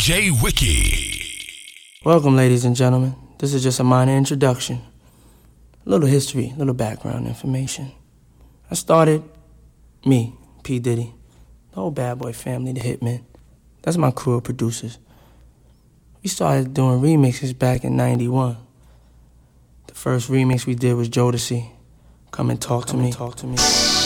DJ Wiki. Welcome, ladies and gentlemen. This is just a minor introduction. A little history, a little background information. I started me, P. Diddy, the whole Bad Boy family, the Hitmen. That's my crew of producers. We started doing remixes back in 91. The first remix we did was Jodeci. Come and talk Come to me. Talk to me.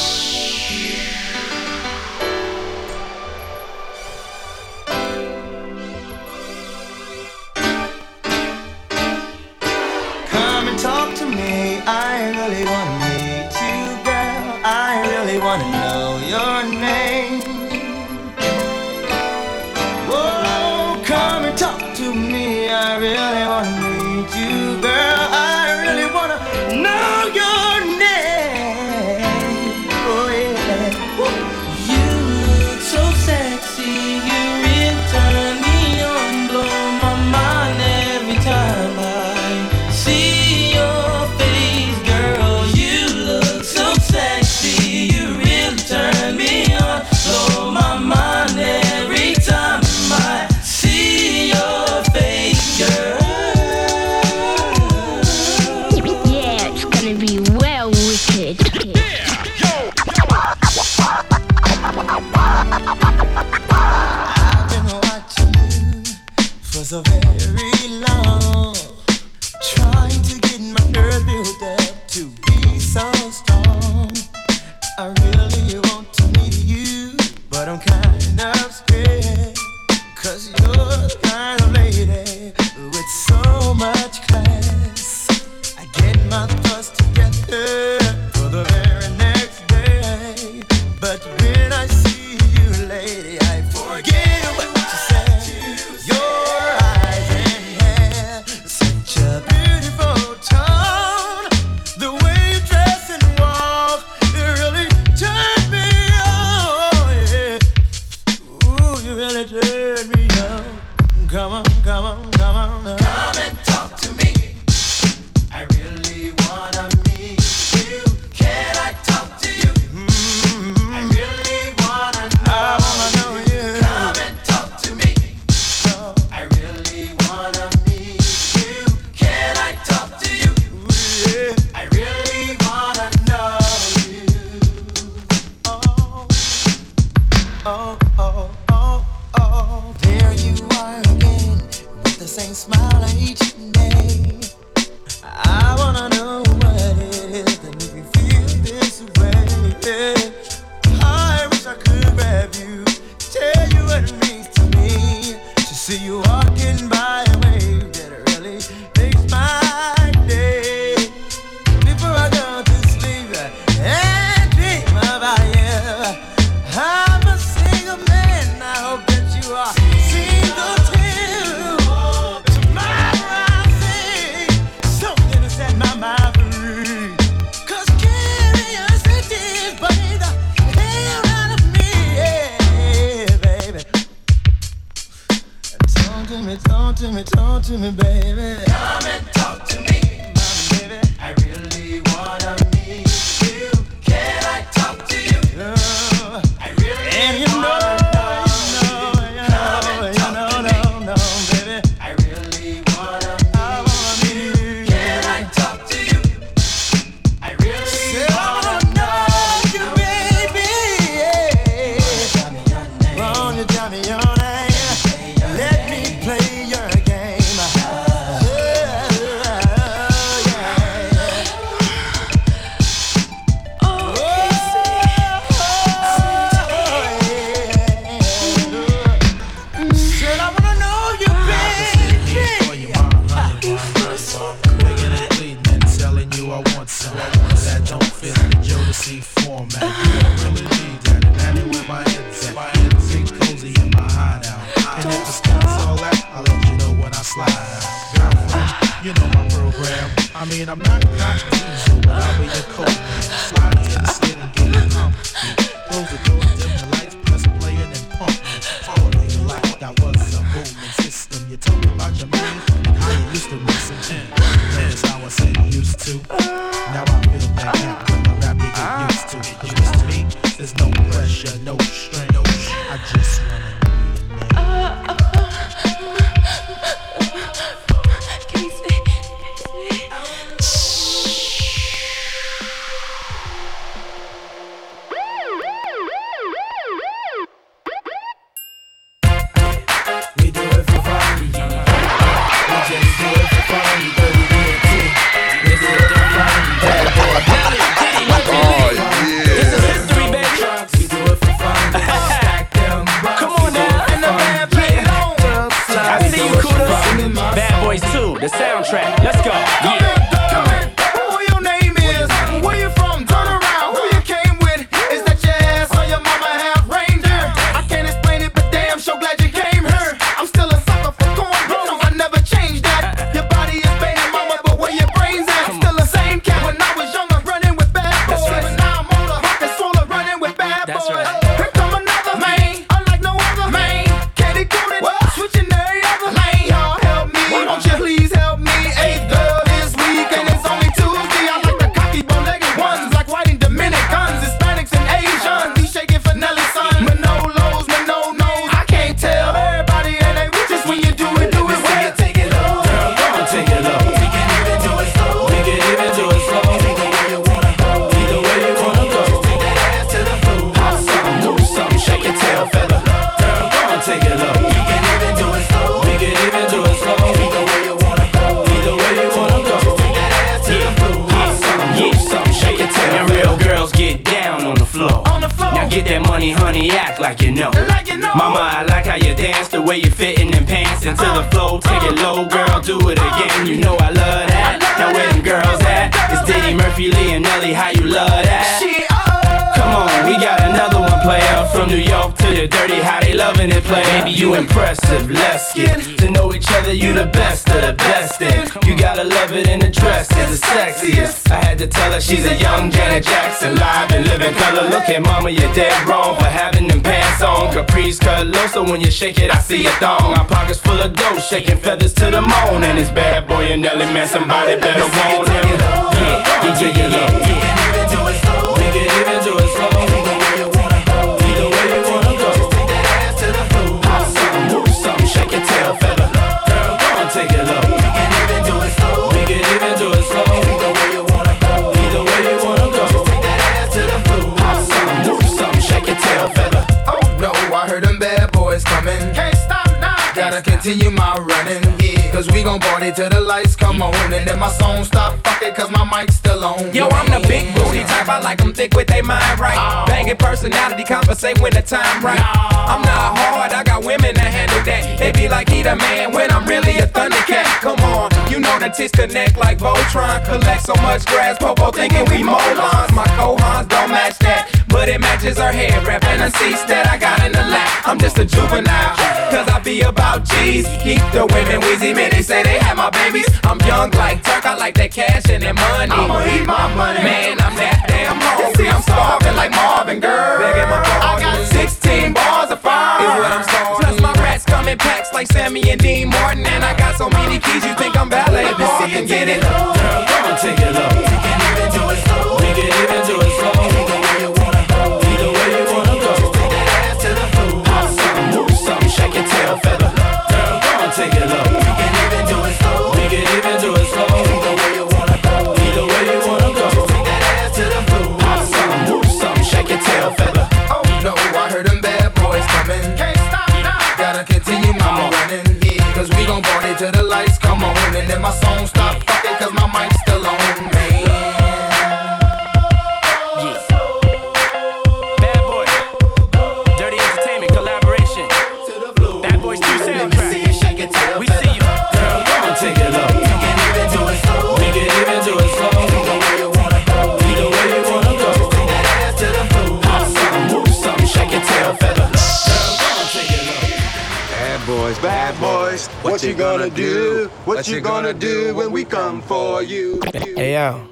what you gonna do when we come for you. Hey, yo,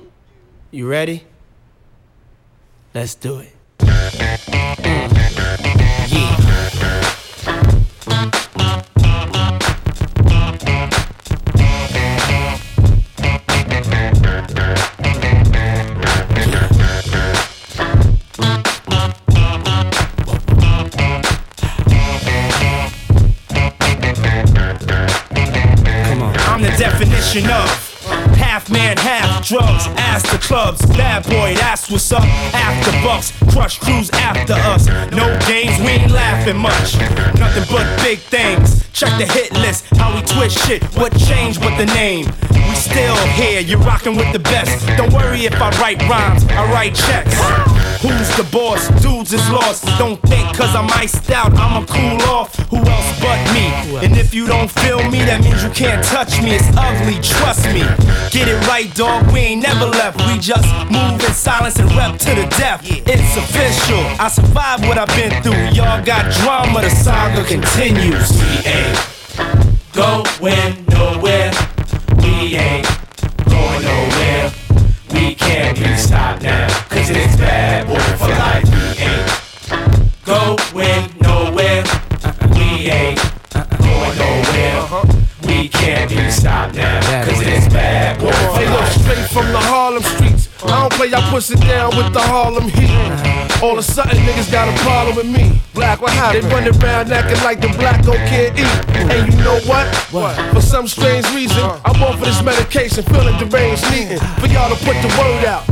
you ready? Let's do it. shit, what changed with the name? We still here, you're rocking with the best. Don't worry if I write rhymes, I write checks. Who's the boss? Dudes is lost. Don't think cause I'm iced out, I'ma cool off. Who else but me? And if you don't feel me, that means you can't touch me. It's ugly, trust me. Get it right, dog, we ain't never left. We just move in silence and rep to the death. It's official, I survived what I've been through. Y'all got drama, the saga continues. We going nowhere. We ain't going nowhere. We can't be stopped now. Cause it's bad boy for life. We ain't going nowhere. We ain't going nowhere. We can't be stopped now. Cause it's bad boy for Hey, look, life. straight from the Harlem. I don't play, I push it down with the Harlem heat. All of a sudden, niggas got a problem with me. Black, what happened? They running around acting like the black don't can't eat. And you know what? What? For some strange reason, I'm on for this medication, feeling deranged, needing for y'all to put the word out.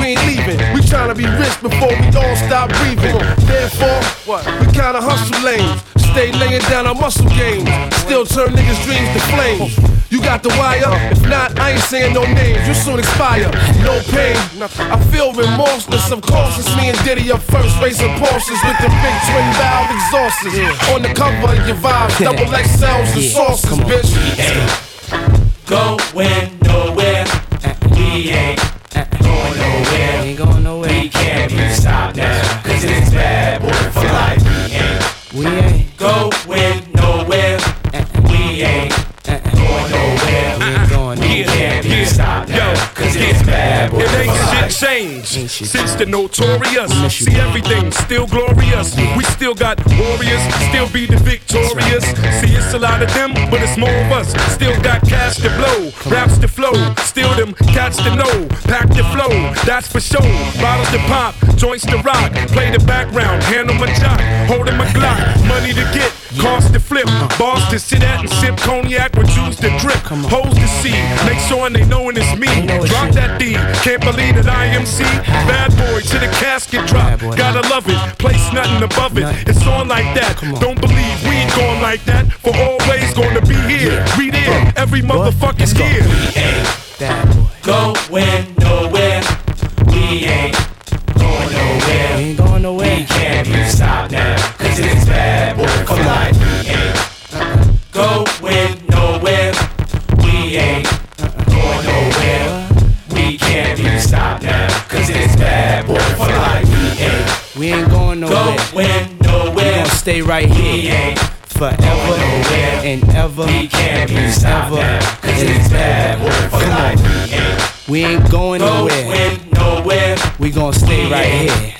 We ain't leaving. We trying to be rich before we all stop breathing. Therefore, what? We kinda hustle lanes. Stay laying down our muscle games. Still turn niggas' dreams to flames. You got the wire? If not, I ain't saying no names. You soon expire. No pain. I feel remorseless. Of course, it's me and Diddy up first, racing Porsches with the big twin valve exhausters. On the cover of your vibes, double XLs and Sources, bitch. Going nowhere. We ain't going nowhere. We Ain't going nowhere. We can't be stopped now. Cause it's bad boy for life. We ain't We ain't. Shit changed since the notorious. See everything still glorious. We still got warriors, still be the victorious. See it's a lot of them, but it's more of us. Still got cash to blow, raps to flow, still them cats to know. Pack the flow, that's for sure. Bottles to pop, joints to rock. Play the background, handle my jock, holding my Glock. Money to get, cost to flip, bars to sit at and sip cognac with juice to drip. Hoes to see, make sure they knowin' it's me. Drop that D, can't believe that I am C. Bad boy to the casket drop. Gotta love it, place nothing above it. It's on like that. Don't believe we ain't going like that. For always gonna be here. We there every motherfucking year. Bad boy. Going nowhere. We ain't stay right here forever and ever We can't be and ever. Cause it's bad for Come on. We ain't We going nowhere. going nowhere. We gonna stay right here.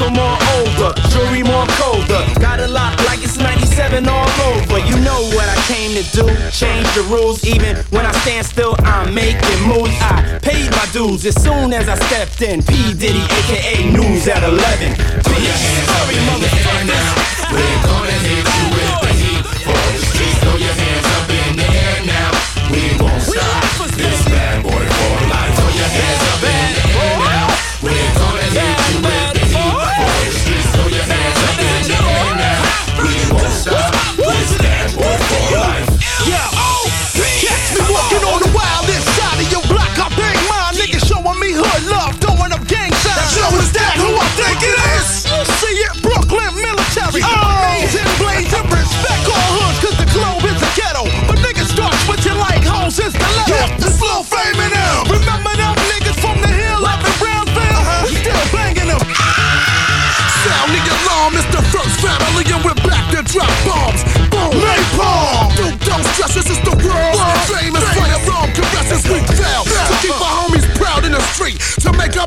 Mental more older, jewelry more colder. Got a lot like it's 97 all over. You know what I came to do. Change the rules, even when I stand still, I'm making moves. I paid my dues as soon as I stepped in. P Diddy, aka News at 11. Bitch, sorry, motherfuckers. We're gonna hit you with the heat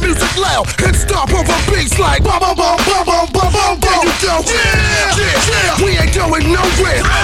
music loud and stop over beats like bum bum bum bum bum bum bum. There you go. Yeah, yeah, yeah. We ain't going nowhere.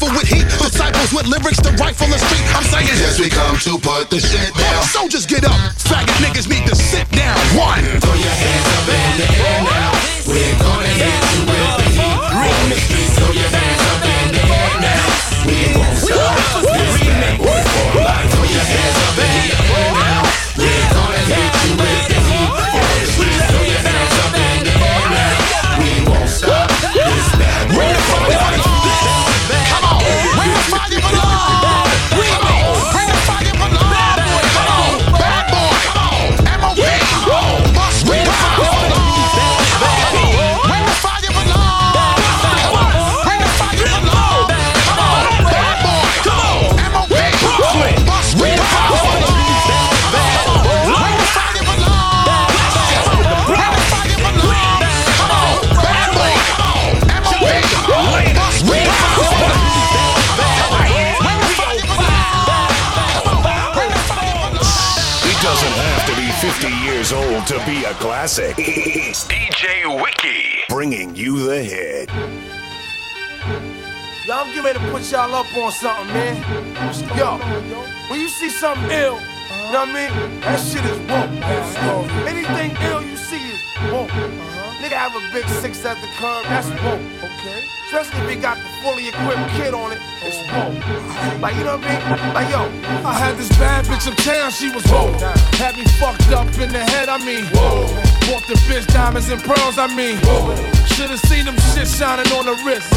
Trifle with heat. Disciples with lyrics to rifle the street. I'm saying, Yes, we come to put the shit down. soldiers get up. Faggot niggas need to sit down. One. Throw your hands up in the air now. Getting ready to put y'all up on something, man. Yo, when you see something ill, you know what I mean? That shit is woke. Anything ill you see is woke. Nigga have a big six at the curb, that's woke. Okay. Especially if he got the fully equipped kid on it, it's woke. Like, you know what I mean? Like, yo, I had this bad bitch uptown, she was woke. Had me fucked up in the head, I mean, whoa. Bought the bitch diamonds and pearls, I mean, whoa. Should've seen them shit shining on the wrist.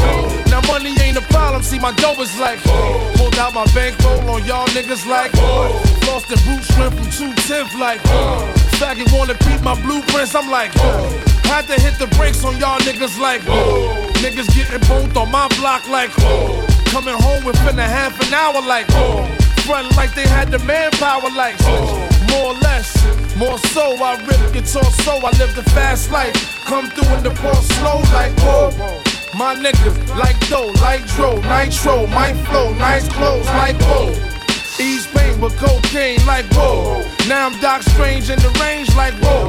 Now money ain't a problem, see my dough is like Pulled out my bankroll on y'all niggas like Lost the boot shrimp from 210th like Faggot wanna peep my blueprints, I'm like Had to hit the brakes on y'all niggas like Niggas getting both on my block like Coming home within a half an hour like Front like they had the manpower like More or less, more so I rip guitar so I live the fast life Come through in the ball slow like whoa my niggas like dough, like dro, nitro, my flow, nice clothes like whoa. East Bay with cocaine like whoa. Now I'm Doc Strange in the range like whoa.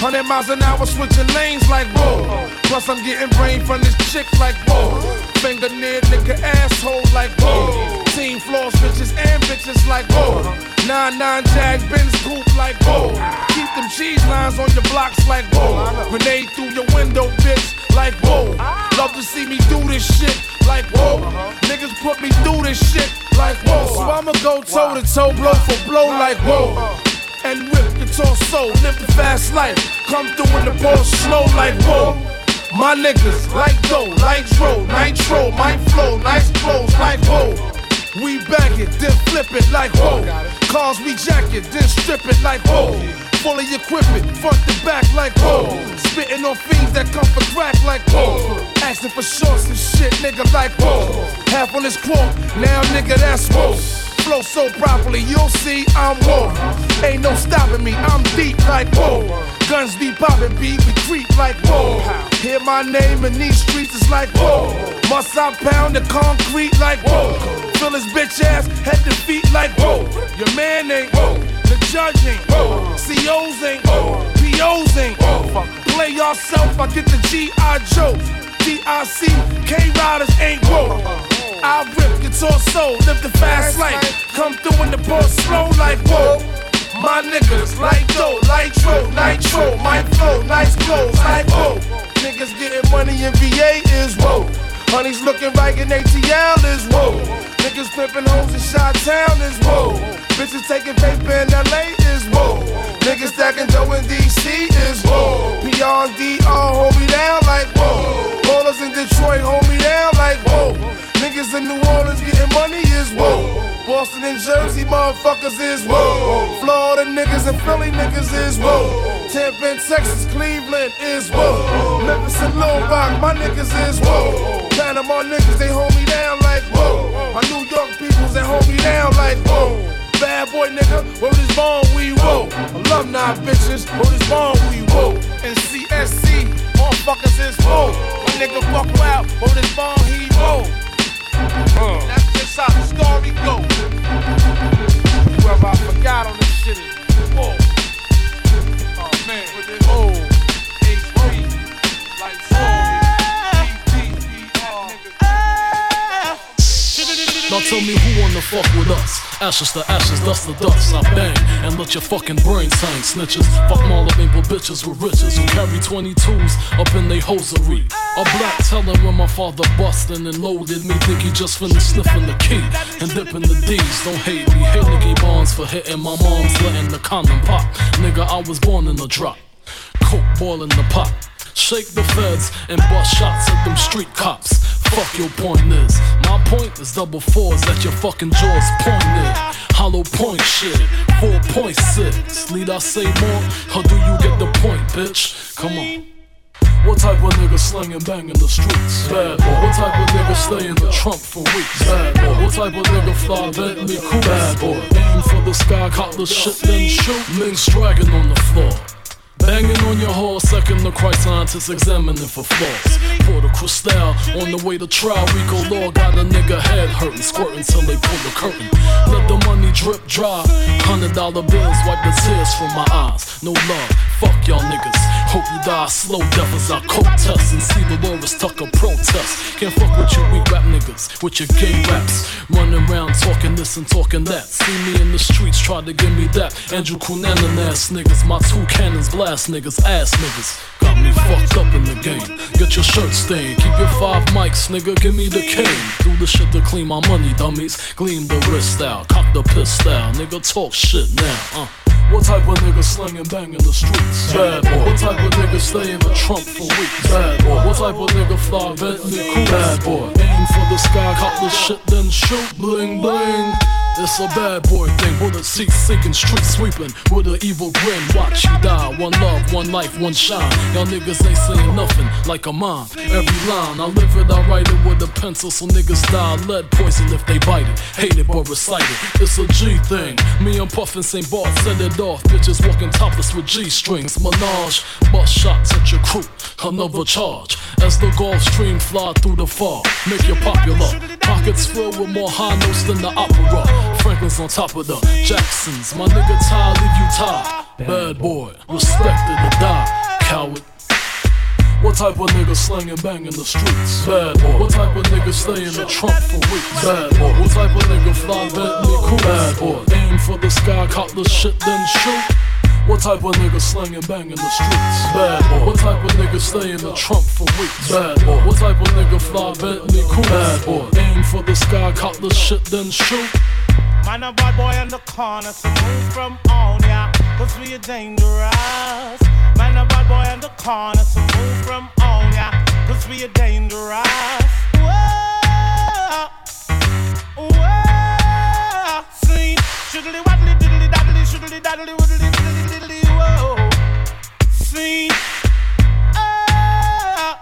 100 miles an hour switching lanes like whoa. Plus I'm getting brain from this chick like whoa. Finger near nigga asshole like whoa. Team floor switches and bitches like whoa. 9-9 Jag Benz coupe like whoa. Keep them cheese lines on your blocks like whoa. Grenade through your window, bitch, like whoa. Love to see me do this shit like whoa. Niggas put me through this shit like whoa. So I'ma go toe to toe, blow for blow like whoa. And rip guitar soul, live the fast life. Come through in the ball slow like whoa. My niggas like dough, like dro, nitro, my flow, nice clothes like whoa. We bag it, then flip it like whoa. Cars we jack it, then strip it like whoa. Fully equipment, front to back like whoa. Spitting on fiends that come for crack like whoa. Asking for shorts and shit, nigga like whoa. Half on this quote, now nigga that's whoa. Flow so properly, you'll see I'm whoa. Ain't no stopping me, I'm deep like whoa. Guns be popping, beat we creep like whoa. Hear my name in these streets, it's like whoa. Must I pound the concrete like whoa? Fill his bitch ass head to feet like whoa. Your man ain't whoa. The judge ain't whoa. COs ain't whoa. POs ain't whoa. Play yourself, I get the G.I. Joe. D.I.C. K-Riders ain't whoa. I rip guitar soul, live the fast life. Come through in the ball slow like whoa. My niggas like dough, like tro, nitro, my flow, nice clothes like whoa. Niggas getting money in VA is whoa. Honey's looking right in ATL is whoa. Niggas flipping hoes in Shot Town is whoa. Bitches taking paper in LA is whoa. Niggas stacking dough in DC is whoa. And DR hold me down like whoa. Ballers in Detroit hold me down like whoa. Niggas in New Orleans getting money is whoa. Boston and Jersey motherfuckers is whoa. Florida niggas and Philly niggas is whoa. Tampa and Texas, Cleveland is whoa. Memphis and Little my niggas is whoa. Panama niggas, they hold me down like whoa. My New York peoples, they hold me down like whoa. Bad boy nigga, where this bone we whoa. Alumni bitches, where this bone we whoa. And CSC, motherfuckers is whoa. My nigga fuck out, where this bone he whoa. That's just how the story go. Whoever I forgot on this shit is whoa. Oh man, with this whoa. HP, like Now tell me who wanna fuck with us? Ashes to ashes, dust to dust. I bang and let your fucking brains hang. Snitches, fuck all of maple bitches with riches who carry 22s up in they hosiery. A black teller when my father bustin' and loaded me. Think he just finished sniffing the key and dipping the D's. Don't hate me, hate Nicky Bonds for hitting my mom's letting the condom pop. Nigga, I was born in the drop. Coke boiling the pot. Shake the feds and bust shots at them street cops. Fuck your point is. My point is double fours at your fucking jaws pointed. Hollow point shit. 4.6. Need I say more? Or do you get the point, bitch? Come on. What type of nigga slinging bang in the streets? Bad boy. What type of nigga stay in the trunk for weeks? Bad boy. What type of nigga fly Bentley cool? Bad boy. Aim for the sky, caught the shit, then shoot. Links dragging on the floor. Banging on your horse, second the Christ scientists examining for flaws. Porter Cristal on the way to trial. Rico Law got a nigga head hurting, squirting till they pull the curtain. Let the money drip dry. Hundred dollar bills wipe the tears from my eyes. No love, fuck y'all niggas. Hope you die slow as I coke test and see the Loris Tucker protest. Can't fuck with you weak rap niggas with your gay raps. Running around talking this and talking that. See me in the streets, try to give me that. Andrew Cunanan ass niggas, my two cannons blast niggas, ass niggas. Got me fucked up in the game. Get your shirt stained, keep your five mics, nigga, give me the cane. Do the shit to clean my money, dummies. Gleam the wrist out, cock the piss out, nigga, talk shit now, uh. What type of nigga slinging bang in the streets? Bad boy. What type of nigga stay in the trunk for weeks? Bad boy. What type of nigga fly Bentley cool? Bad boy. Aim for the sky, cop the shit, then shoot, bling bling. It's a bad boy thing, bullet seats sinking, street sweeping with an evil grin. Watch you die, one love, one life, one shine. Y'all niggas ain't saying nothing like a mom. Every line, I live it, I write it with a pencil, so niggas die lead poison if they bite it. Hate it but recite it. It's a G thing. Me and Puff in St. Bart send it off. Bitches walking topless with G strings. Menage, bust shots at your crew. Another charge. As the Gulf Stream fly through the fog, make you popular. Pockets filled with more high notes than the opera. Franklin's on top of the Jacksons. My nigga Ty, leave you tied. Bad boy, respected to die. Coward. What type of nigga slinging bang in the streets? Bad boy. What type of nigga stay in the trunk for weeks? Bad boy. What type of nigga fly Bentley cool? Bad boy. Aim for the sky, caught the shit, then shoot. What type of nigga slinging bang in the streets? Bad boy. What type of nigga stay in the trunk for weeks? Bad boy. What type of nigga fly Bentley cool? Bad boy. Aim for the sky, caught the shit, then shoot. Man, a bad boy in the corner, so move from on ya, cause we are dangerous. Man, a bad boy in the corner, so move from on ya, cause we are dangerous. Whoa, whoa, see, shiddly waddly diddly daddly widdly diddly diddly, whoa, see. ah,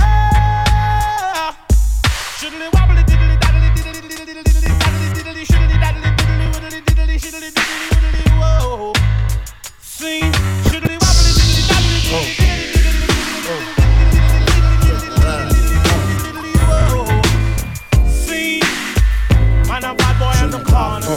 ah, Shiddly wobbly diddly diddly diddly diddly diddly shiddly diddly diddly shiddly diddly widdly whoa. Sing shiddly wobbly diddly daddly diddly diddly See, man a bad boy in the corner,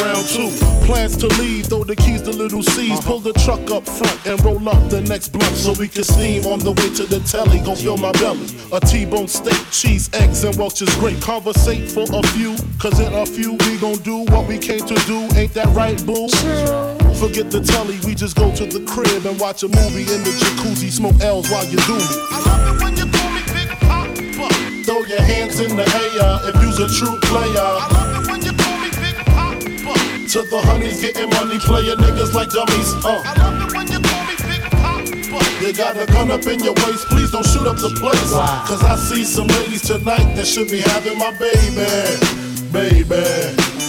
around two. Plans to leave, throw the keys to little Cease. Pull the truck up front and roll up the next blunt so we can steam on the way to the telly. Gon' fill my belly. A T-bone steak, cheese, eggs, and Welch's grape. Conversate for a few, cause in a few we gon' do what we came to do. Ain't that right, boo? Forget the telly, we just go to the crib and watch a movie in the jacuzzi. Smoke L's while you do it. I love you when you do me. Big poppa. Throw your hands in the air if you's a true player. To the honeys getting money, playing niggas like dummies. Uh. I love it when you call me Big Pop. You got a gun up in your waist, please don't shoot up the place. Cause I see some ladies tonight that should be having my baby. Baby.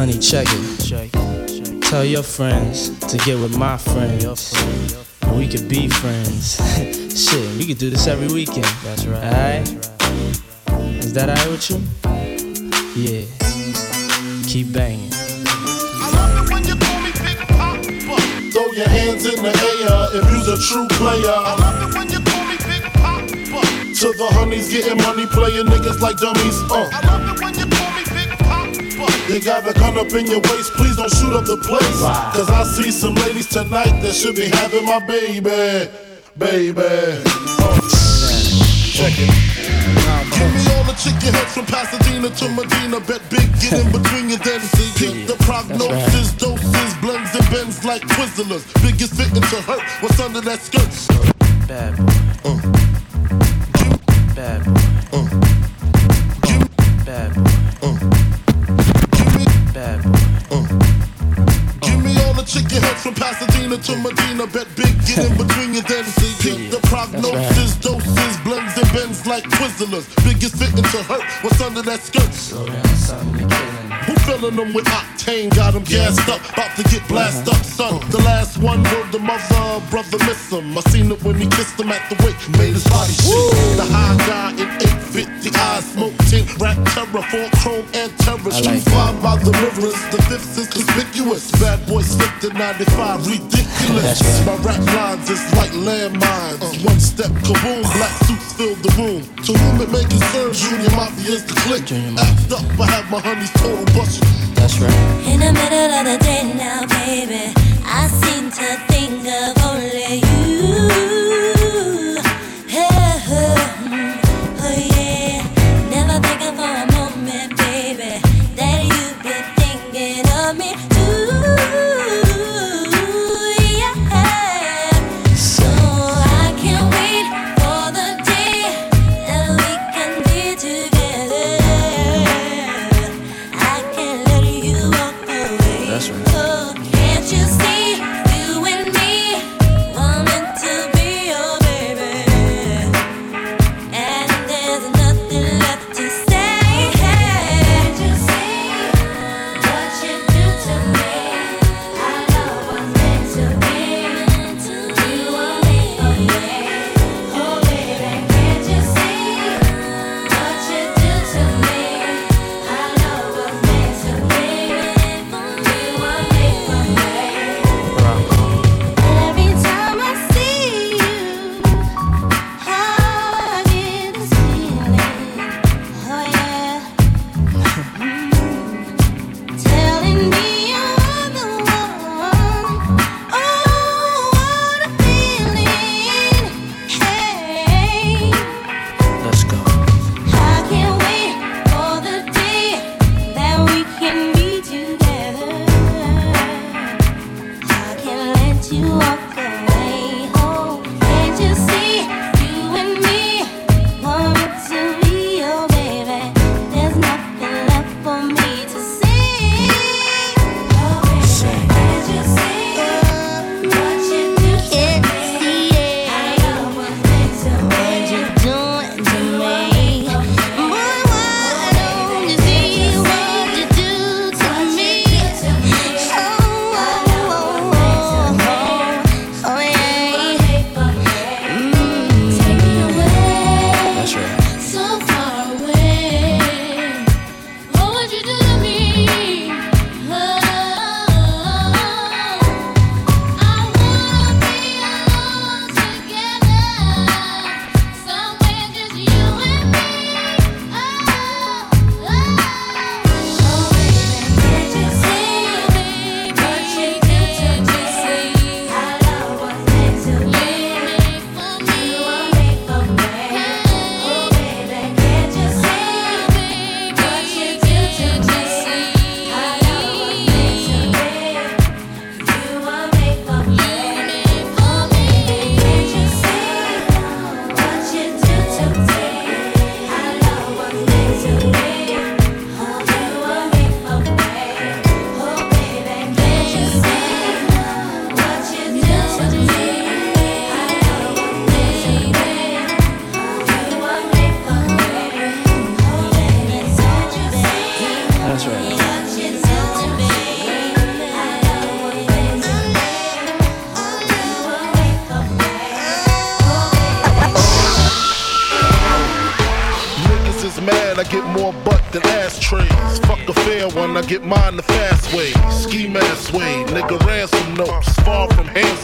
Honey, check it. Tell your friends to get with my friends. We could be friends. Shit, we could do this every weekend. That's right. Alright? Is that alright with you? Yeah. Keep banging. Throw your hands in the air if you's a true player. I love it when you call me Big Poppa. To the honeys getting money, playing niggas like dummies. Uh. You got a gun up in your waist, please don't shoot up the place. Cause I see some ladies tonight that should be having my baby. Baby. Uh. Check it. Give me all the chicken heads from Pasadena to Medina. Bet big, get in between your then see it. The prognosis, doses, blends and bends like Twizzlers. Biggest fitting to hurt. What's under that skirt? Bad boy. Bad boy. Uh. Bad boy. Chicken heads from Pasadena to Medina. Bet big, get in between your then see it. The prognosis, doses, blends bends like Twizzlers. Biggest fitting to hurt. What's under that skirt? Who filling them with octane? Got them gassed up, about to get blast up, son. The last one word the mother, brother miss him. I seen it when he kissed him at the wake, made his body shake. The high guy in 850 eyes, smoke tint, rap terror, four chrome and terror. Street five by the rivers, the fifth is conspicuous. Bad boy slipped in 95, ridiculous. My rap lines is like landmines. One step, kaboom, black suits fill the room. To whom it may concern, Junior Mafia is the click. Act up, I have my honeys total busted. That's right. In the middle of the day now, baby, I seem to think of only you.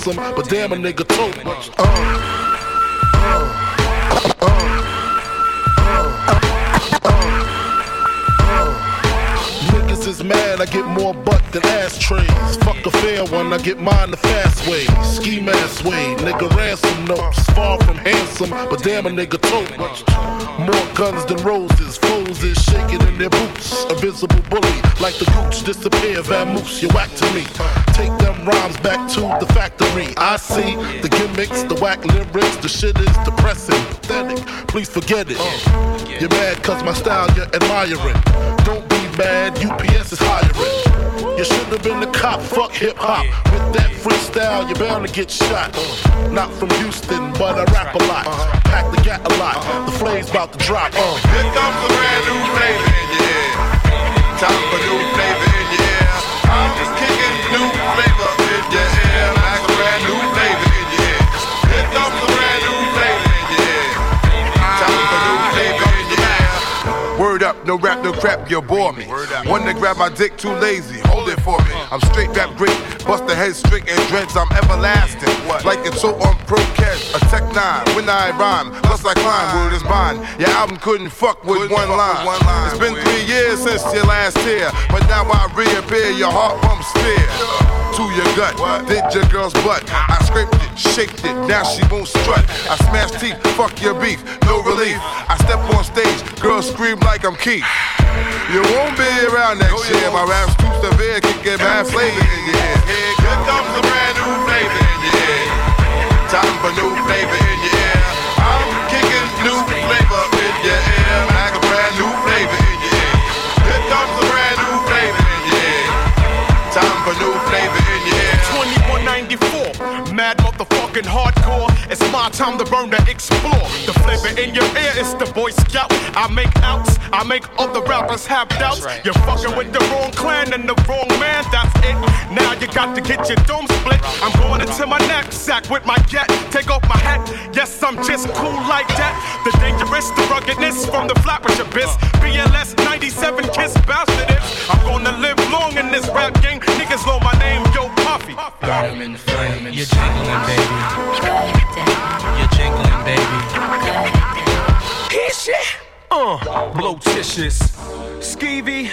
Handsome, but damn a nigga tote. Uh, uh, Niggas is mad, I get more butt than ashtrays. Fuck a fair one, I get mine the fast way. Ski mask way, nigga ransom notes. Far from handsome, but damn a nigga tote. More guns than roses, foes is shaking in their boots. A visible bully, like the gooch, disappear, vamoose, you whack the shit is depressing, pathetic. Please forget it. You're mad cause my style you're admiring. Don't be mad, UPS is hiring. You should have been the cop, fuck hip hop. With that freestyle, you're bound to get shot. Not from Houston, but I rap a lot. Pack the gat a lot. The flame's about to drop. Uh. Here comes a brand new flavor no rap, no crap, you bore me. One to grab my dick, too lazy, hold it for me. I'm straight rap great, bust the head straight and dreads, I'm everlasting. Like it's so on pro catch, a tech nine, when I rhyme, plus I climb, word is mine. Your album couldn't fuck with one line. It's been three years since your last tear, but now I reappear, your heart pumps fear. To your gut, did your girl's butt. I scraped it, shaped it, now she won't strut. I smash teeth, fuck your beef, no relief. I step on stage, girls scream like I'm Keith. You won't be around next year. My rap's too severe, can get mad flavor in your ear. Here comes a brand new flavor in your ear. Time for new flavor motherfucking hardcore. It's my time to burn to explore. The flavor in your ear is the Boy Scout. I make outs, I make other rappers have doubts. You're fucking with the wrong clan and the wrong man, that's it. Now you got to get your dome split. I'm going into my knapsack with my jet. Take off my hat, yes, I'm just cool like that. The dangerous, the ruggedness from the your biz. BLS 97 kiss this. I'm gonna live long in this rap game. Niggas know my name, Yo Puffy. Burn 'em in the flame. You're jingling, baby. You're jingling, baby. Hit shit. Uh, blotitious, skeevy,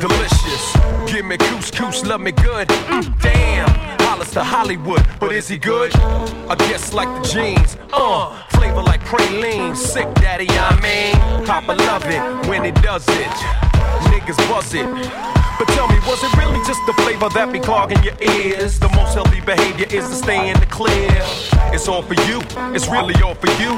delicious. Give me couscous, love me good. Mm, damn, Hollis to Hollywood, but is he good? I guess like the jeans. Uh, flavor like praline. Sick daddy, I mean. Papa love it when it does it. Niggas buzz it. But tell me, was it really just the flavor that be clogging your ears? The most healthy behavior is to stay in the clear. It's all for you, it's really all for you.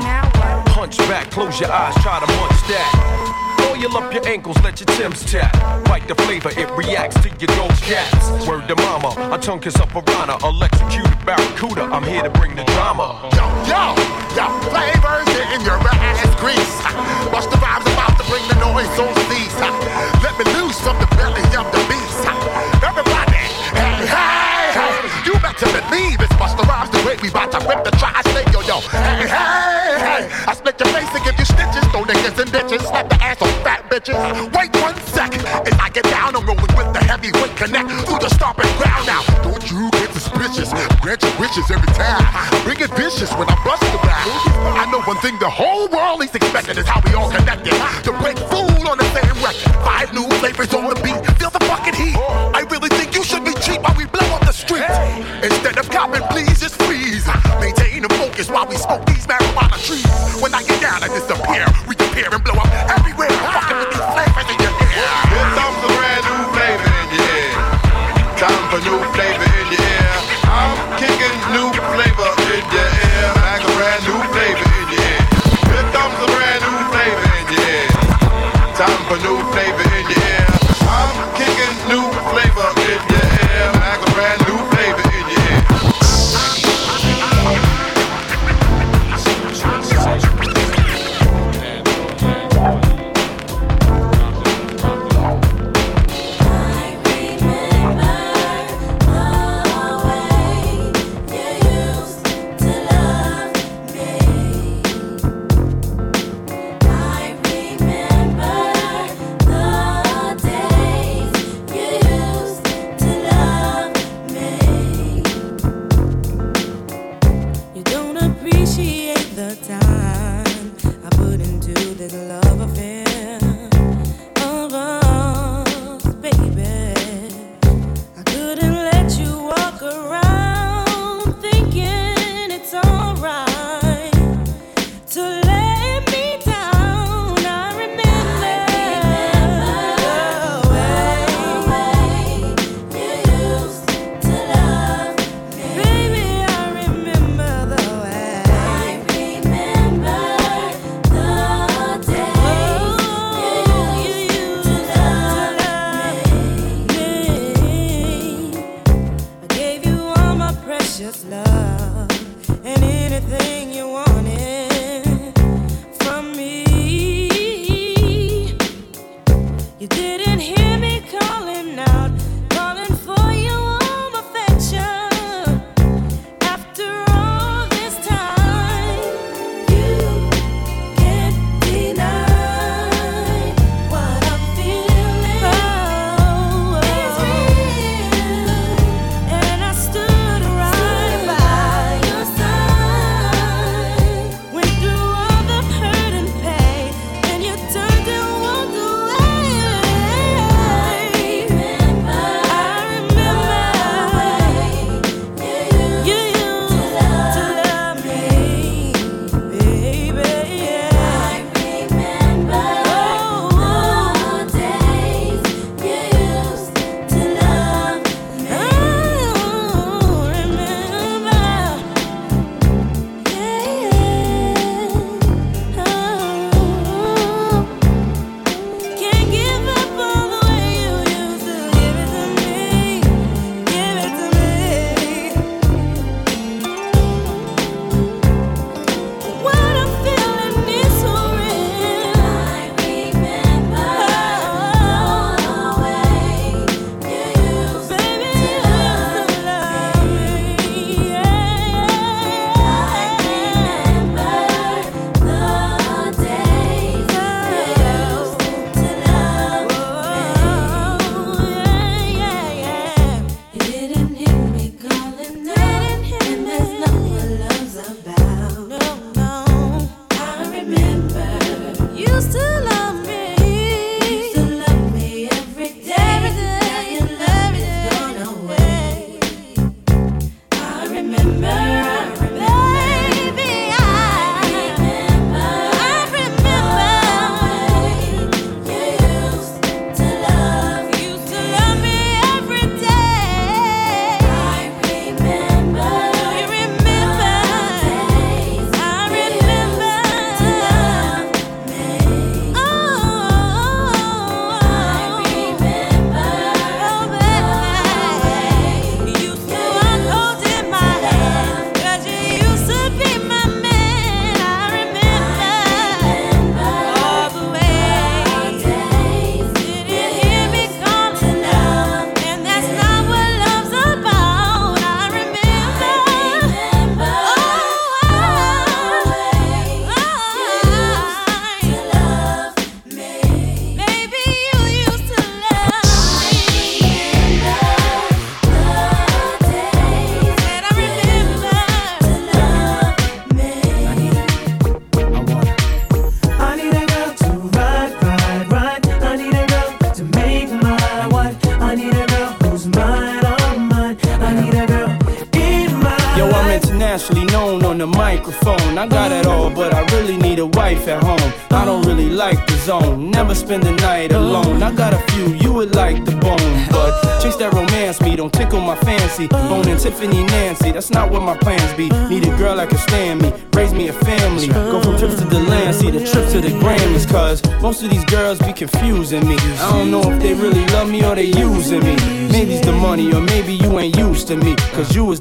Punch back, close your eyes, try to munch that. Oil up your ankles, let your Tim's tap. Bite the flavor, it reacts to your gold cats. Word to mama, a tongue kiss up piranha, electrocuted barracuda. I'm here to bring the drama. Yo, yo, yo, flavors getting your ass grease. Watch the vibes about to bring the noise on cease. Let me loose from the belly of the better believe it's Busta Rhymes the way we bout to rip the tri-state, yo, yo. Hey, hey, hey, I split your face and give you stitches, throw niggas in ditches, slap the ass on fat bitches. Wait one second, as I get down, I'm rolling with the heavyweight connect through the stomping ground now. Don't you get suspicious, grant your wishes every time. Bring it vicious when I bust the back. I know one thing the whole world is expecting is how we all connected. To break fool on the same record. Five new flavors on the beat, feel the fucking heat. I really while we blow up the streets. Instead of copping, please just freeze. Maintain the focus while we smoke these marijuana trees. When I get down, I disappear, reappear and blow up everywhere.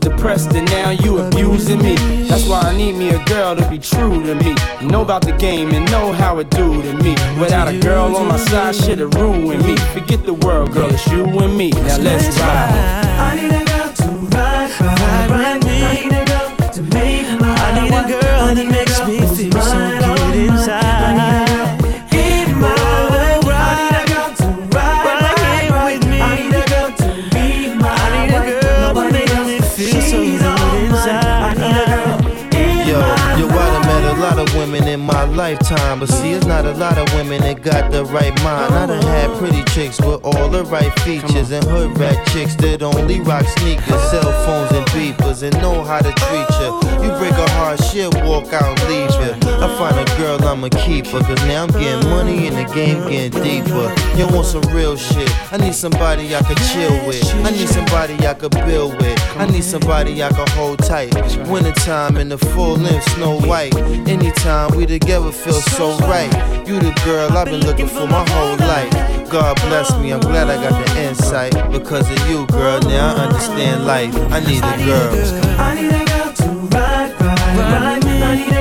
Depressed and now you abusing me. That's why I need me a girl to be true to me. Know about the game and know how it do to me. Without a girl on my side, shit'll ruin me. Forget the world, girl, it's you and me. Now let's ride. Lifetime, but see, it's not a lot of women that got the right mind. I done had pretty chicks with all the right features, and hood rat chicks that only rock sneakers, cell phones, and beepers, and know how to treat you. You break a heart, she'll walk out and leave you. I find a girl, I'ma keep her, cause now I'm getting money and the game getting deeper. You want some real shit? I need somebody I could chill with. I need somebody I could build with. I need somebody I can hold tight. Wintertime in the full length, Snow White. Anytime we together feel so right. You the girl I've been looking for my whole life. God bless me, I'm glad I got the insight. Because of you, girl, now I understand life. I need a girl. I need a girl to ride, ride, ride. I need a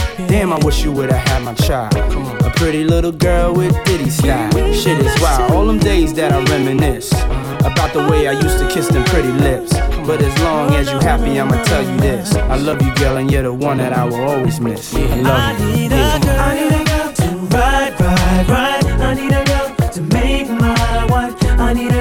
Damn, I wish you would've had my child. A pretty little girl with ditty style. Shit is wild. All them days that I reminisce about the way I used to kiss them pretty lips. But as long as you happy, I'ma tell you this. I love you, girl, and you're the one that I will always miss. I love you. need a girl. I need a girl to ride, ride, ride. I need a girl to make my wife. I need a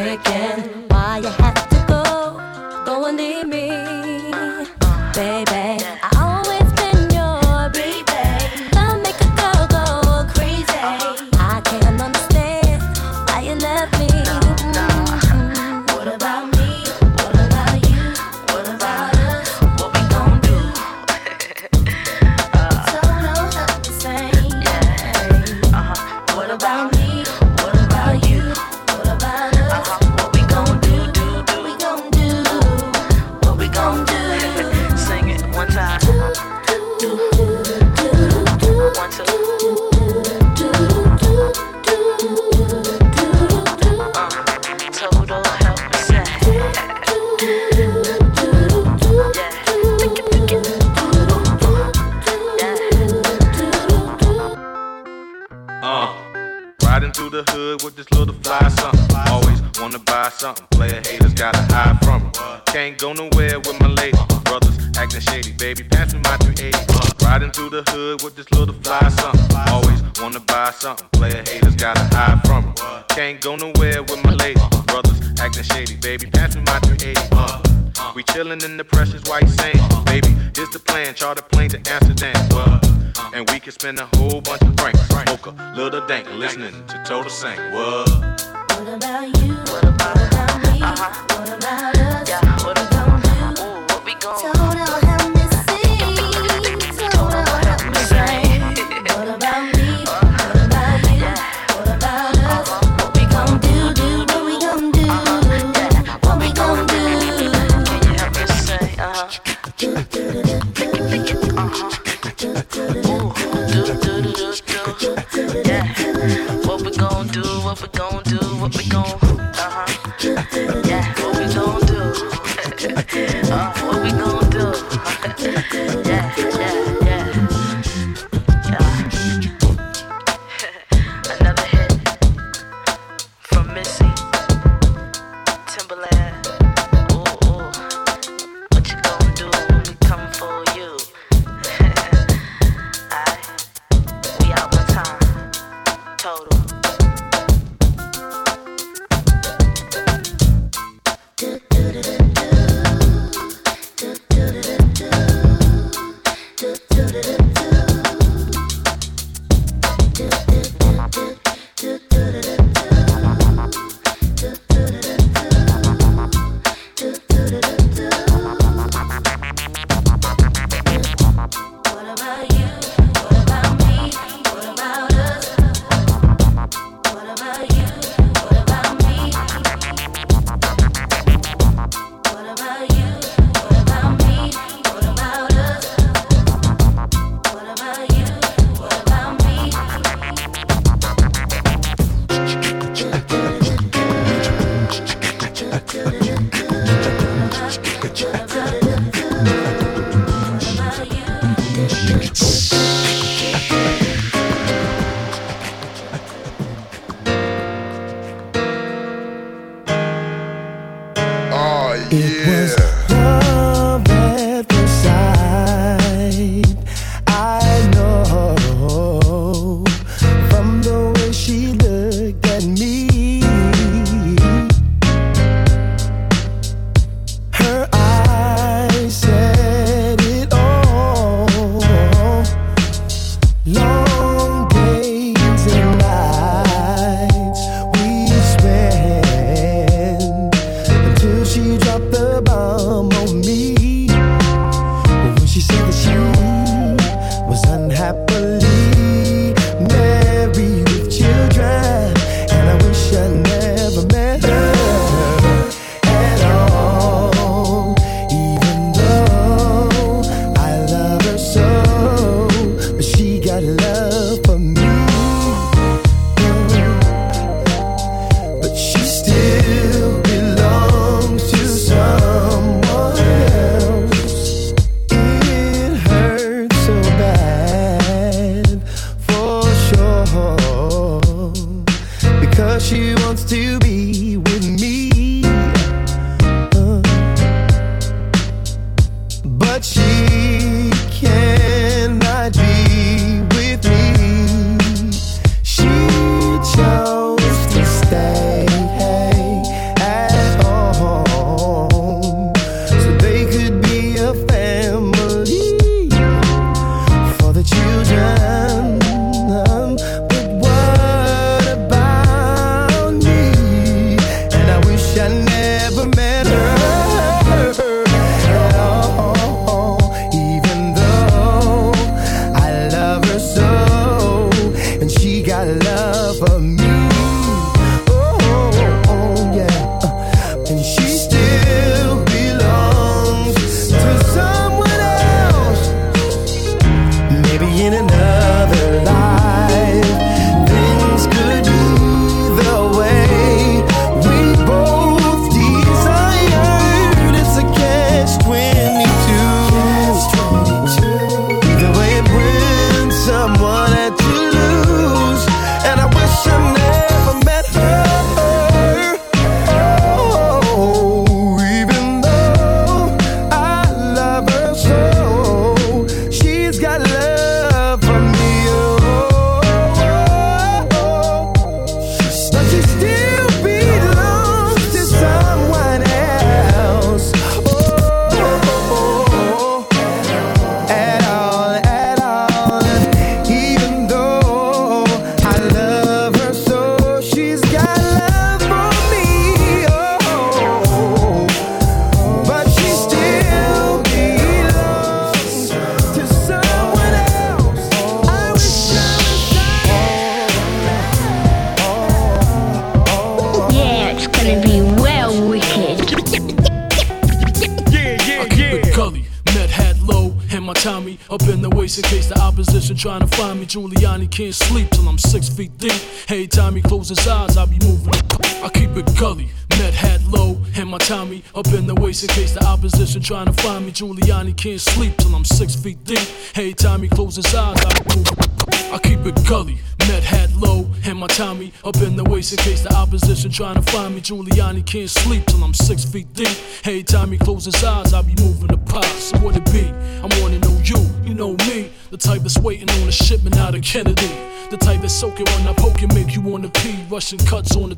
tricking. Why you have spend a whole bunch of Frank, Mocha, little dank, listening to Total Sank. What? can't sleep till I'm six feet deep. Every time he closes his eyes, I move. I keep it gully, net hat low, and my Tommy up in the waist in case the opposition trying to find me. Giuliani can't sleep till I'm six feet deep. Every time he closes his eyes, I be moving the pot. So what it be? I wanna know you, you know me, the type that's waiting on a shipment out of Kennedy. The type that's soaking when I poke and make you wanna pee. Russian cuts on the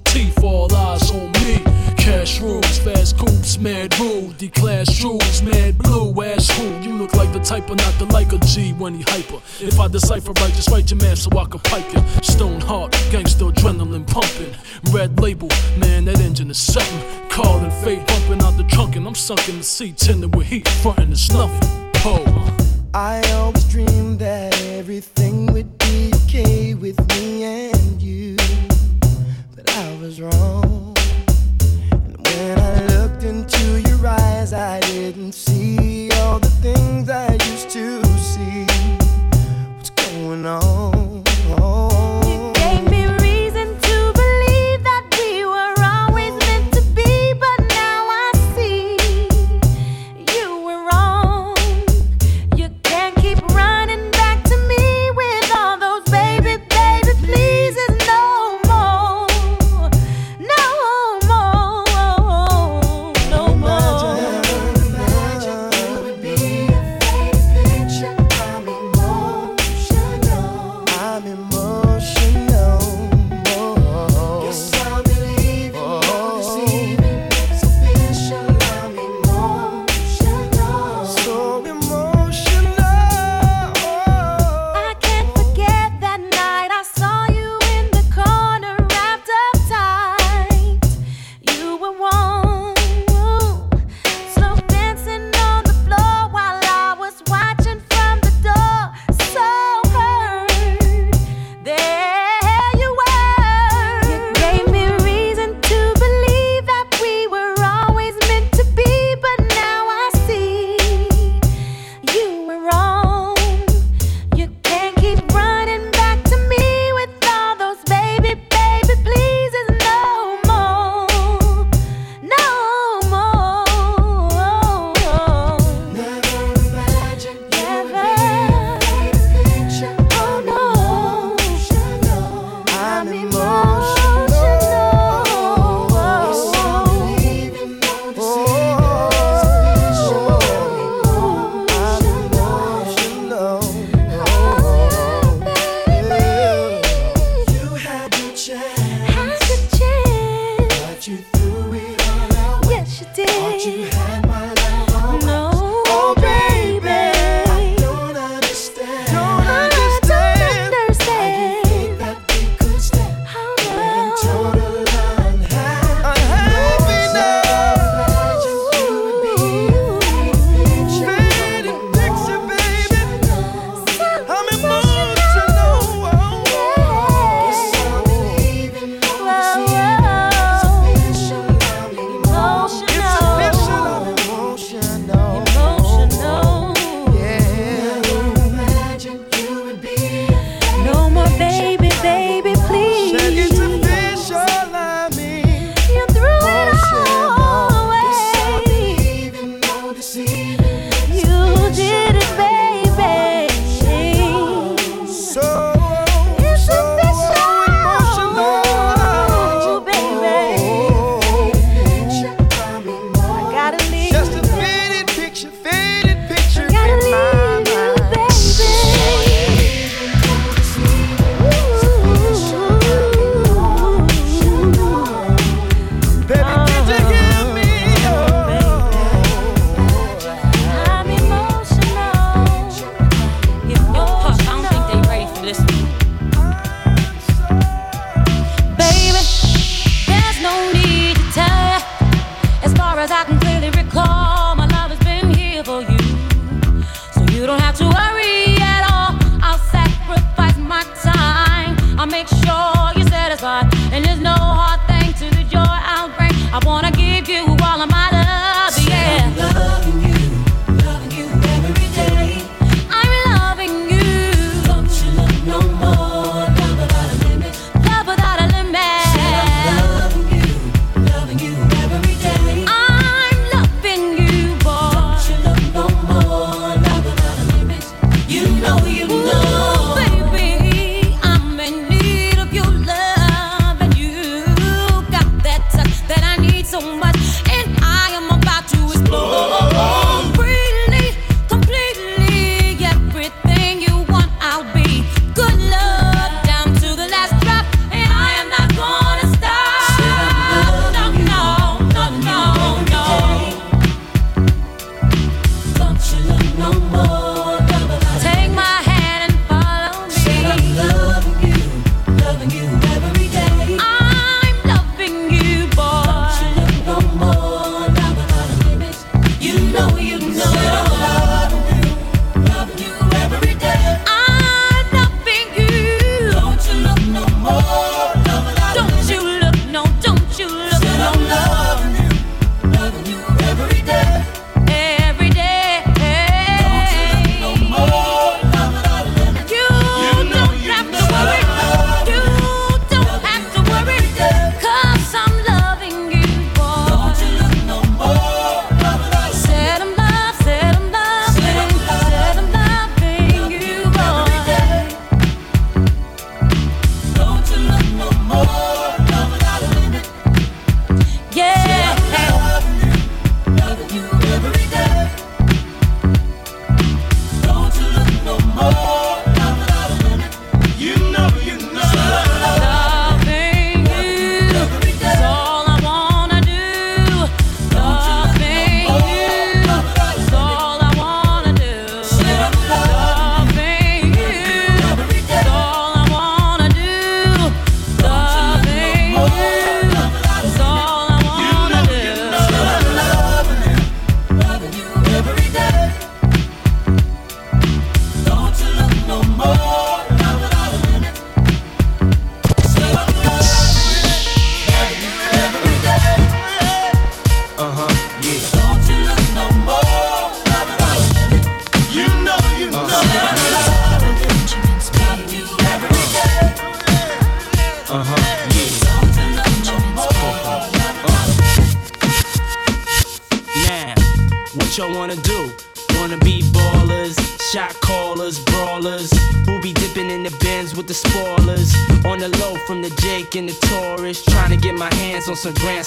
decipher right, just write your man so I can pipe it. Stone hard, gangster adrenaline pumping. Red label, man, that engine is something. Calling fade bumping out the trunk, and I'm sunk in the seat. 10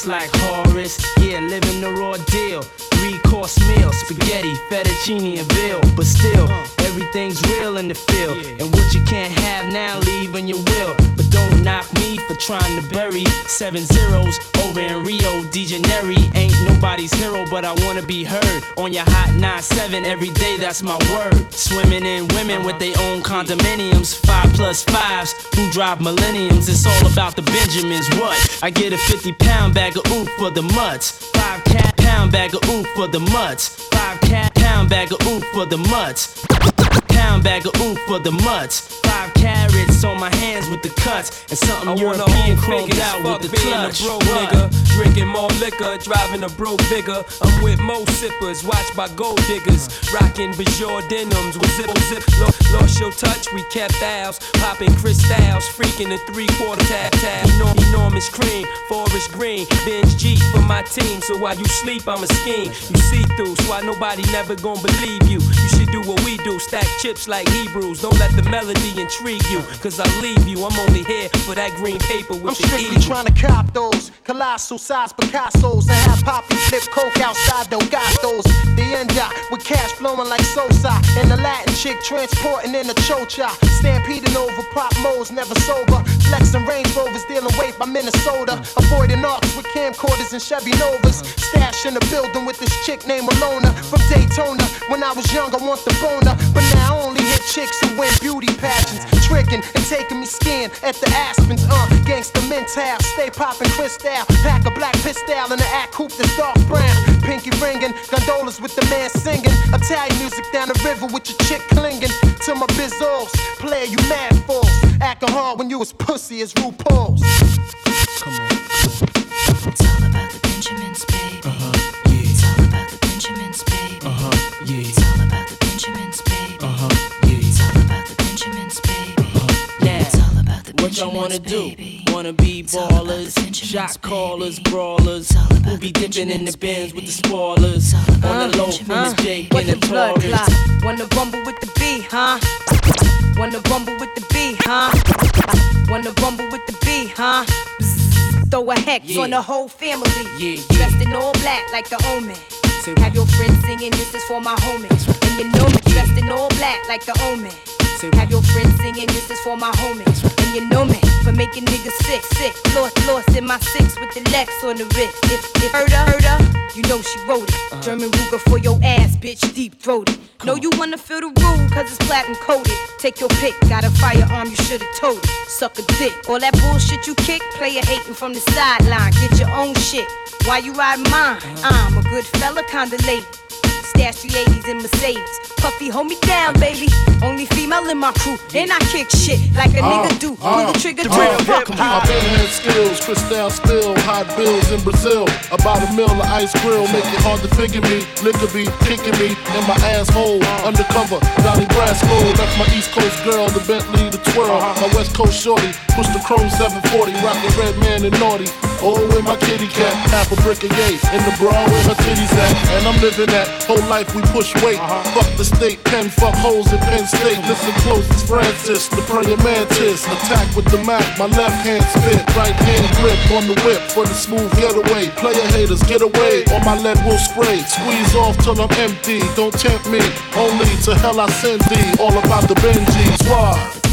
like I get a 50 pound bag of oof for the mutts. Five cat pound bag of oof for the mutts. Five cat pound bag of oof for the mutts. Pound bag of oof for the mutts. Five carrots on my hands with the cuts. And something I European chromed out fuck with the being clutch. a broke nigga. Drinking more liquor, driving a broke bigger. I'm with mo sippers, watched by gold diggers. Rocking Bajor denims with zip zip. Lo- lost your touch, we kept ours. Popping crystals, freaking the three quarter tab. Enor- enormous cream, forest green. Bench G for my team, so while you sleep, I'm a scheme. You see through, so why nobody never gonna believe you. You should do what we do, stack chips like Hebrews. Don't let the melody intrigue you, cause I leave you. I'm only here for that green paper with I'm the strictly trying to cop those colossal size Picassos and have Poppy flip coke outside Delgados. The end up with cash flowing like Sosa and the Latin chick transporting in a chocha. Stampeding over pop modes, never sober. Flexing Range Rovers, dealing weight by Minnesota. Avoiding arcs with camcorders and Chevy Novas. Stash in the building with this chick named Alona from Daytona. When I was young, I want the boner, but now I only hit chicks who win beauty pageants. Tricking and taking me skiing at the Aspens. Uh, gangsta mental, stay popping crystal. Pack a black pistol in the act coupe that's dark brown. Pinky ringing, gondolas with the man singing. Italian music down the river with your chick clinging to my bizzos. Player, you mad fools. Acting hard when you was pussy as RuPaul's. Come on. It's all about the Benjamins, baby. Uh-huh, yeah. It's all about the Benjamins, baby. Uh-huh, yeah. It's all about the What y'all wanna Benjamins, do? Wanna be ballers, shot callers, brawlers. We'll be dipping in the bins with the spoilers? On the low from the Jake and the blood clot? Wanna rumble with the B, huh? Wanna rumble with the B, huh? Wanna rumble with the B, huh? Throw a hex Yeah. on the whole family. Yeah, Dressed in all black like the omen. Have your friends singing, this is for my homies. And you know me, dressed in all black like the omen. Have your friends singing, this is for my homies. And you know me, for making niggas sick, sick. Lost, lost in my six with the Lex on the wrist. If, if heard her, heard her, you know she wrote it. Uh-huh. German Ruger for your ass, bitch, deep throated. Know you wanna feel the rule, cause it's platinum coated. Take your pick, got a firearm, you should've told it. Suck a dick. All that bullshit you kick, player hating from the sideline. Get your own shit. Why you ride mine? I'm a good fella, kinda late. Stash 380s in Mercedes. Puffy, hold me down, uh. baby. Only female in my crew. And I kick shit like a uh. nigga do. Uh. Pull the trigger, trigger, fuck 'em. My bandhead skills, crystal spill, hot bills in Brazil. About a mill of ice grill, make it hard to figure me. Liquor be kicking me in my asshole. Undercover, Donnie Brasco. That's my East Coast girl, the Bentley, the twirl. My West Coast shorty, push the chrome 740, rockin' red man and naughty. Oh, with my kitty cat, half a brick of yay. In the bra where her titties at. And I'm living that whole life we push weight. Uh-huh. Fuck the state, pen, fuck holes in Penn State. Listen close, it's Francis, the praying mantis. Attack with the Mac, my left hand spit, right hand grip on the whip for the smooth getaway. Player haters, get away, or my lead will spray. Squeeze off till I'm empty, don't tempt me. Only to hell I send thee, all about the Benjis. Why?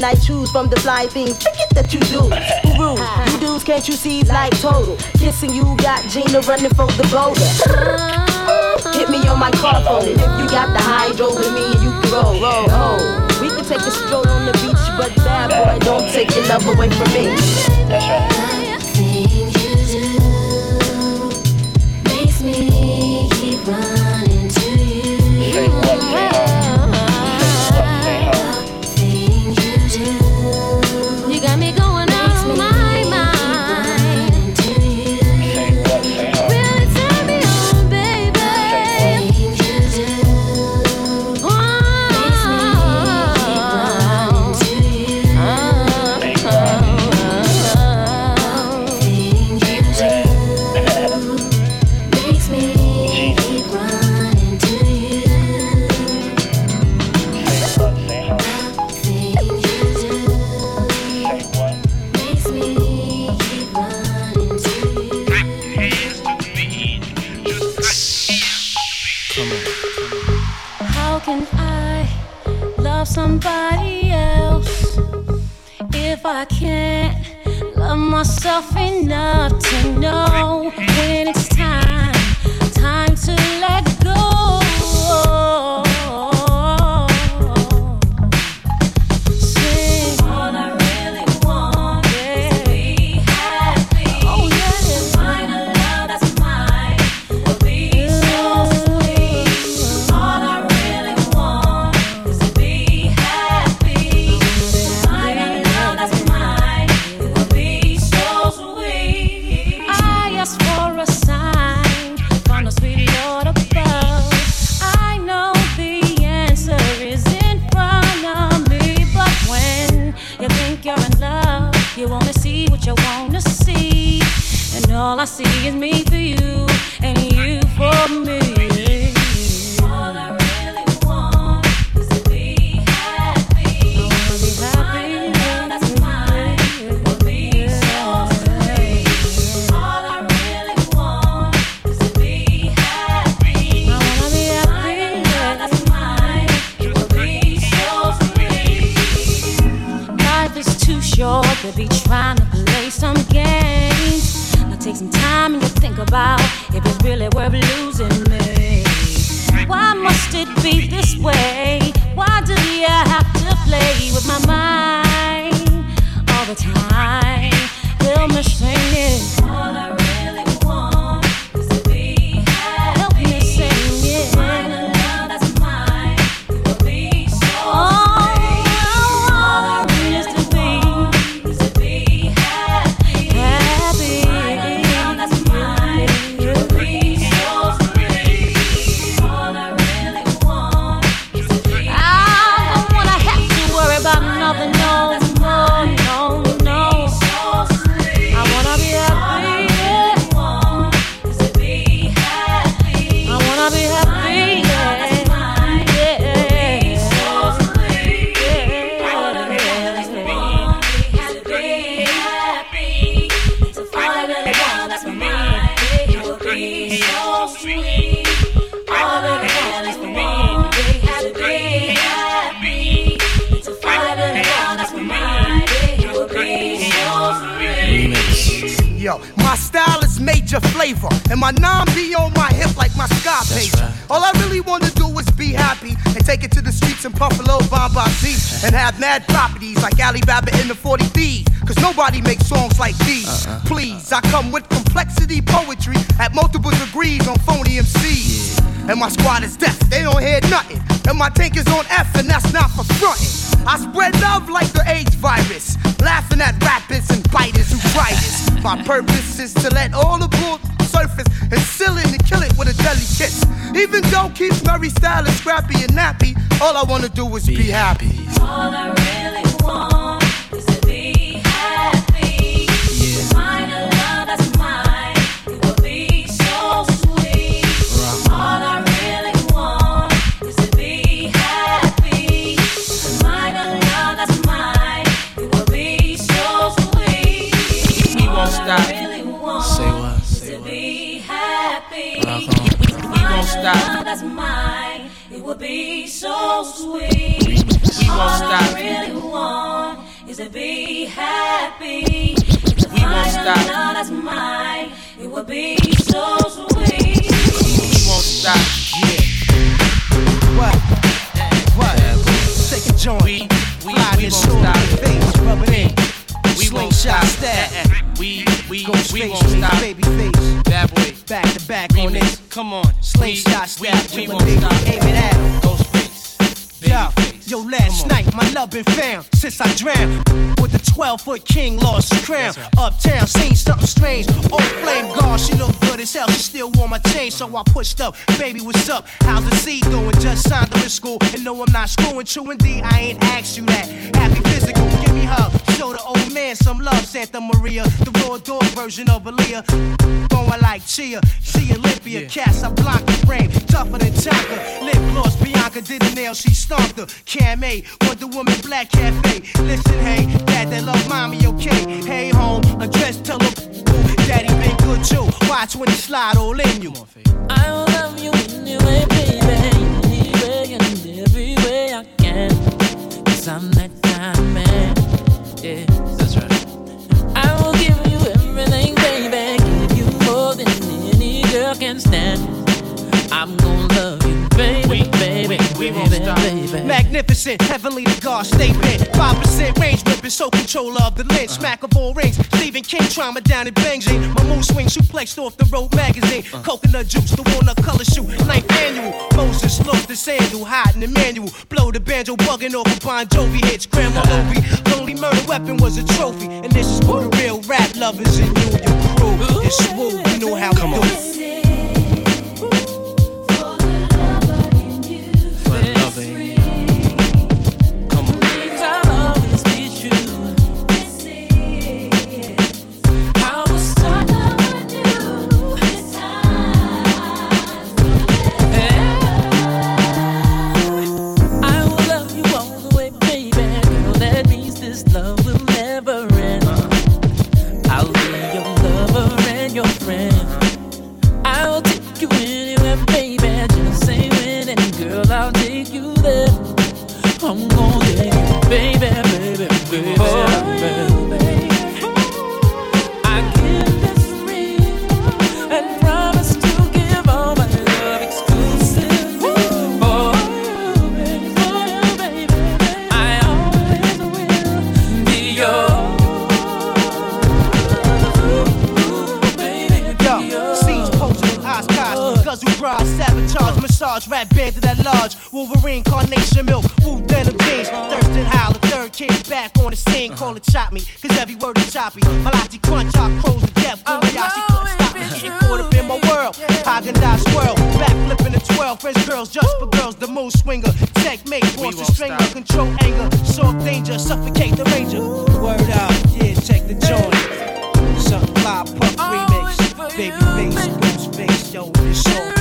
and I choose from the fly things that you do. Who rules? You dudes can't you see like total? Kissing you got Gina running for the boulder. Uh-huh. Hit me on my car phone if you got the hydro with me and you can roll, roll. We can take a stroll on the beach, but bad boy, don't take your love away from me. That's right. Stop. love that's mine. It will be so sweet. We won't stop. All stop. I really want is to be happy. We won't Find a stop. love that's mine. It will be so sweet. We won't stop. Yeah. What? What? Take a joint. We, we, Fly we this won't soul stop. in the face, rub it in. We won't Slingshot stop. stab. Uh-uh. We, we, Ghost we face, won't face, stop. baby face. Bad boy. Back to back on Remix. this. Come on. Slingshot stab. we, we won't stop. Aim it at. Ghost face. Yo, last night my love been found since I drowned with the 12 foot king lost his crown. Uptown, seen something strange. Old flame guard, she look good as hell. She still wore my chain, so I pushed up. Baby, what's up? How's the seed doing? Just signed up in school, and no, I'm not screwing. True indeed, I ain't asked you that. Happy physical, give me hug. Show the old man some love, Santa Maria. The raw dog version of Aaliyah. Going like Chia, she Olympia, Casablanca frame, tougher than Tonka. Lip gloss, Bianca did the nail, she stomped her. Cam A, Wonder Woman, Black Cafe. Listen, hey, dad that love mommy, okay? Hey, home, address, tell her, daddy been good too. Watch when he slide all in you. I will love you anyway, baby. Anyway and every way I can. Cause I'm that kind of man. Yeah. That's right. I will give you everything, baby. Give you more than any girl can stand. I'm gonna love you, baby, baby, baby, baby. Magnificent, heavenly to God, stay bent. 5% range whipping, so control of the lens. Uh-huh. Smack of all rings, Stephen King trauma down in Beijing. My mood swing suplexed off the road magazine. Uh-huh. Coconut juice, the walnut color shoe, ninth annual. Moses lost the sandal, hiding the manual. Blow the banjo, bugging off a Bon Jovi hits. Grandma uh-huh. Obi, lonely murder weapon was a trophy. And this is for the real rap lovers in you, your crew. It's smooth, you know how we do it. Sabotage, Massage, Rap Band to that large, Wolverine, Carnation Milk, Wu Denim Jeans, Thurston Howell, the third kid back on the scene, call it Chop Me, cause every word is choppy. Malachi Crunch, I crows to death, Kobayashi couldn't stop me, getting caught up in my world. Häagen-Dazs swirl, back flipping the 12, French girls, just for girls, the moon swinger, tech mate, force the stringer, control anger, soft danger, suffocate the ranger. Word out, yeah, check the joint. Something live puff remix. Baby face, ghost face, yo, this song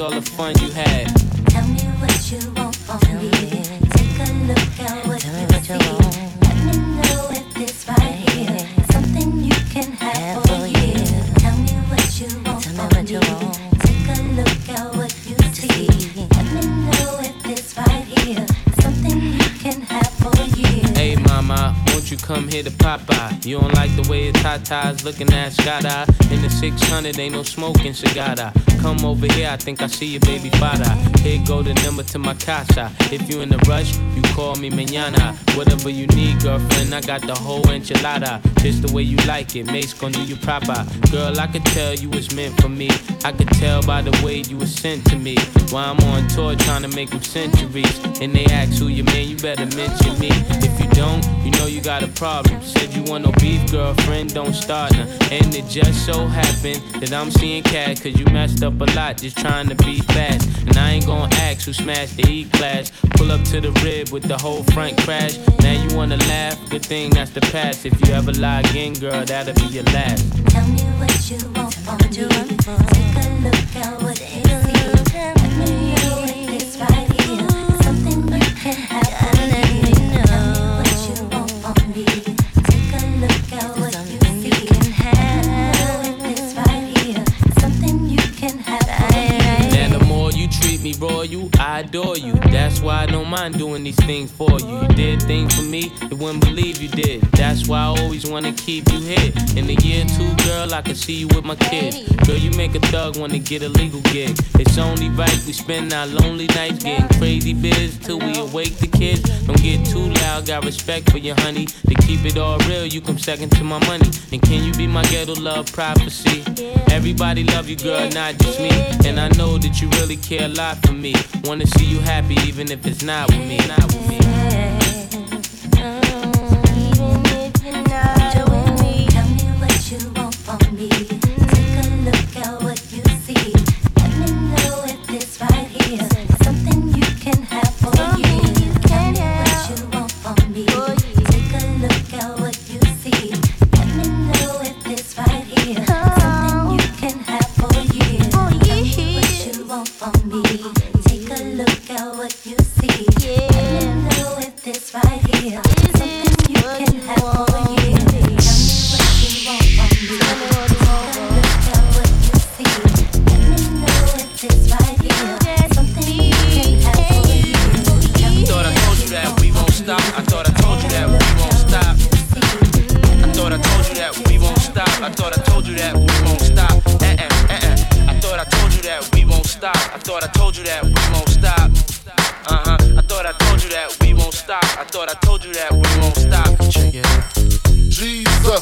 all the fun you had. Tell me what you want from me. Take a look at what you see. Let me know if this right here is something you can have for you. Tell me what you want from me. Take a look at what you see. Let me know if this right here is something you can have for you. Hey mama, won't you come here to Popeye? You don't like the way your tatas looking at Scotta. In the 600, ain't no smoking cigar. Come over here, I think I see your baby father. Here go the number to my casa. If you in a rush, you call me mañana. Whatever you need, girlfriend, I got the whole enchilada. Just the way you like it, Mase gon' do you proper. Girl, I could tell you was meant for me. I could tell by the way you were sent to me. While I'm on tour trying to make them centuries. And they ask who you man, you better mention me. If you don't, you know you got a problem. Said you want no beef, girlfriend, don't start now. And it just so happened that I'm seeing cat, cause you messed up a lot just trying to be fast. And I ain't gonna ask who smashed the E class. Pull up to the rib with the whole front crash. Now you wanna laugh? Good thing that's the past. If you ever lie again, girl, that'll be your last. Tell me what you want from me. Take a look at what you see. Adore you. That's why I don't mind doing these things for you. You did things for me, you wouldn't believe you did. That's why I always wanna keep you here. In the year two, girl, I can see you with my kids. Girl, you make a thug wanna get a legal gig. It's only right we spend our lonely nights getting crazy biz till we awake the kids. Don't get too loud, got respect for your honey. To keep it all real, you come second to my money. And can you be my ghetto love prophecy? Everybody love you, girl, not just me. And I know that you really care a lot for me. Wanna see you happy, even if it's not with me. Not with me. Thought I told you that we won't stop. Uh huh. I thought I told you that we won't stop. I thought I told you that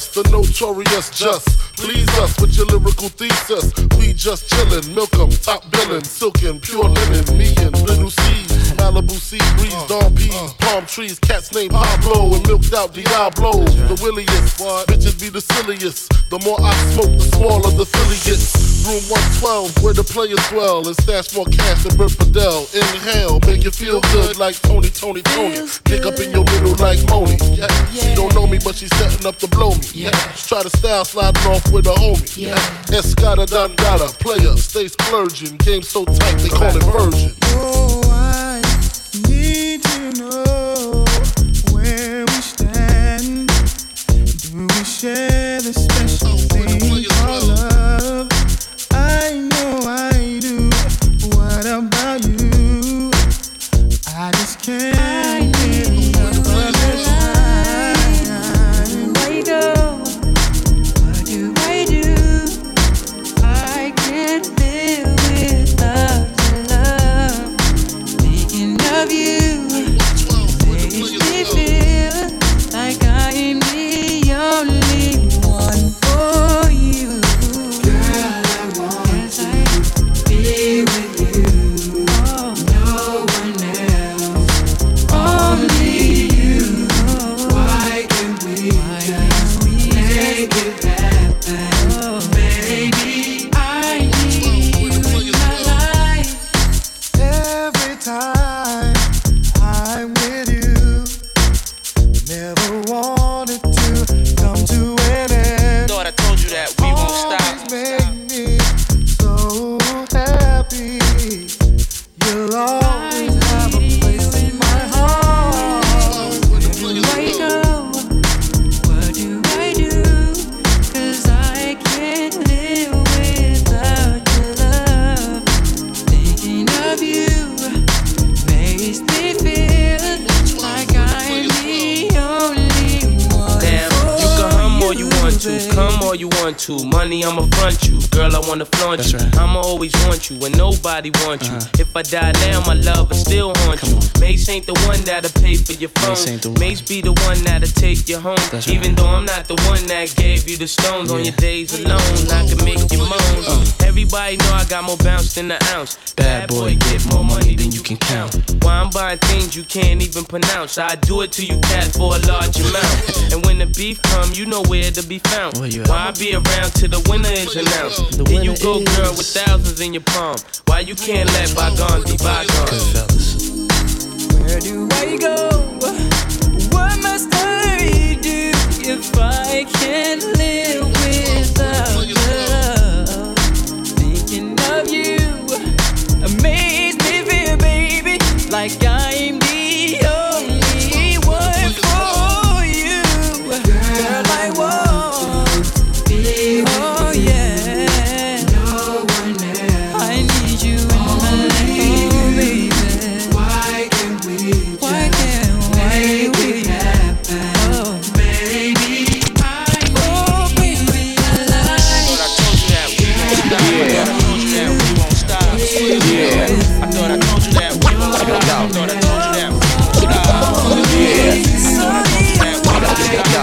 The notorious just. Please us with your lyrical thesis. We just chillin', milk 'em, top billin', silkin', pure linen. Me and little Cease, Malibu sea breeze, dawn peas, palm trees, cats named Pablo and milked out Diablo. The williest, bitches be the silliest. The more I smoke, the smaller the filly gets. Room 112, where the players dwell, and stash more cash than Bert Fidel. Inhale, make you feel good like Tony, Tony, Tony. Pick up in your middle like Moni. Yeah. She don't know me, but she's setting up to blow me. Yeah. Try to style sliding off with a homie. Yeah. Escada Dangada, player, stay splurging. Game so tight, they call it virgin. Oh, I need to know Money, I'ma front you. Girl, I wanna flaunt you. I'ma always want you when nobody wants you. Uh-huh. If I die now, my love will still haunt you. Mase ain't the one that'll pay for your phone. Mase be the one that'll take you home. Even though I'm not the one that gave you the stones on your days alone, I can make you moan. Uh. Everybody know I got more bounce than an ounce. Bad boy, get more money than you can count. Why I'm buying things you can't even pronounce. I do it to you cat for a large amount. and when the beef come, you know where to be found. Why I be around till the winner is announced? Then you go, girl, with thousands in your palm. Why you can't let bygones be bygones? Where do I go? What must I do if I can't live without love?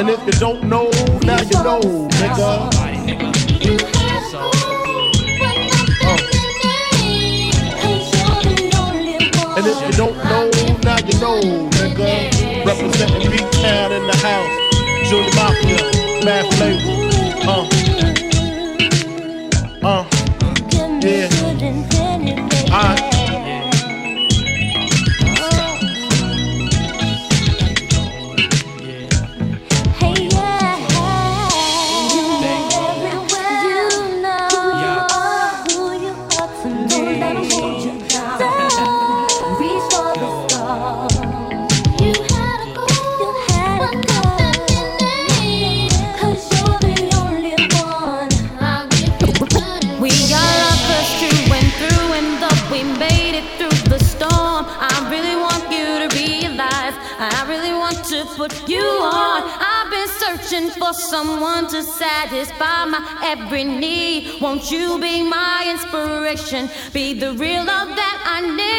And if you don't know, now you know, nigga. Uh. And if you don't know, now you know, nigga. Representing B-Town in the house. Junior Mafia, Mad Flavor. Uh. Uh. For someone to satisfy my every need. Won't you be my inspiration? Be the real love that I need.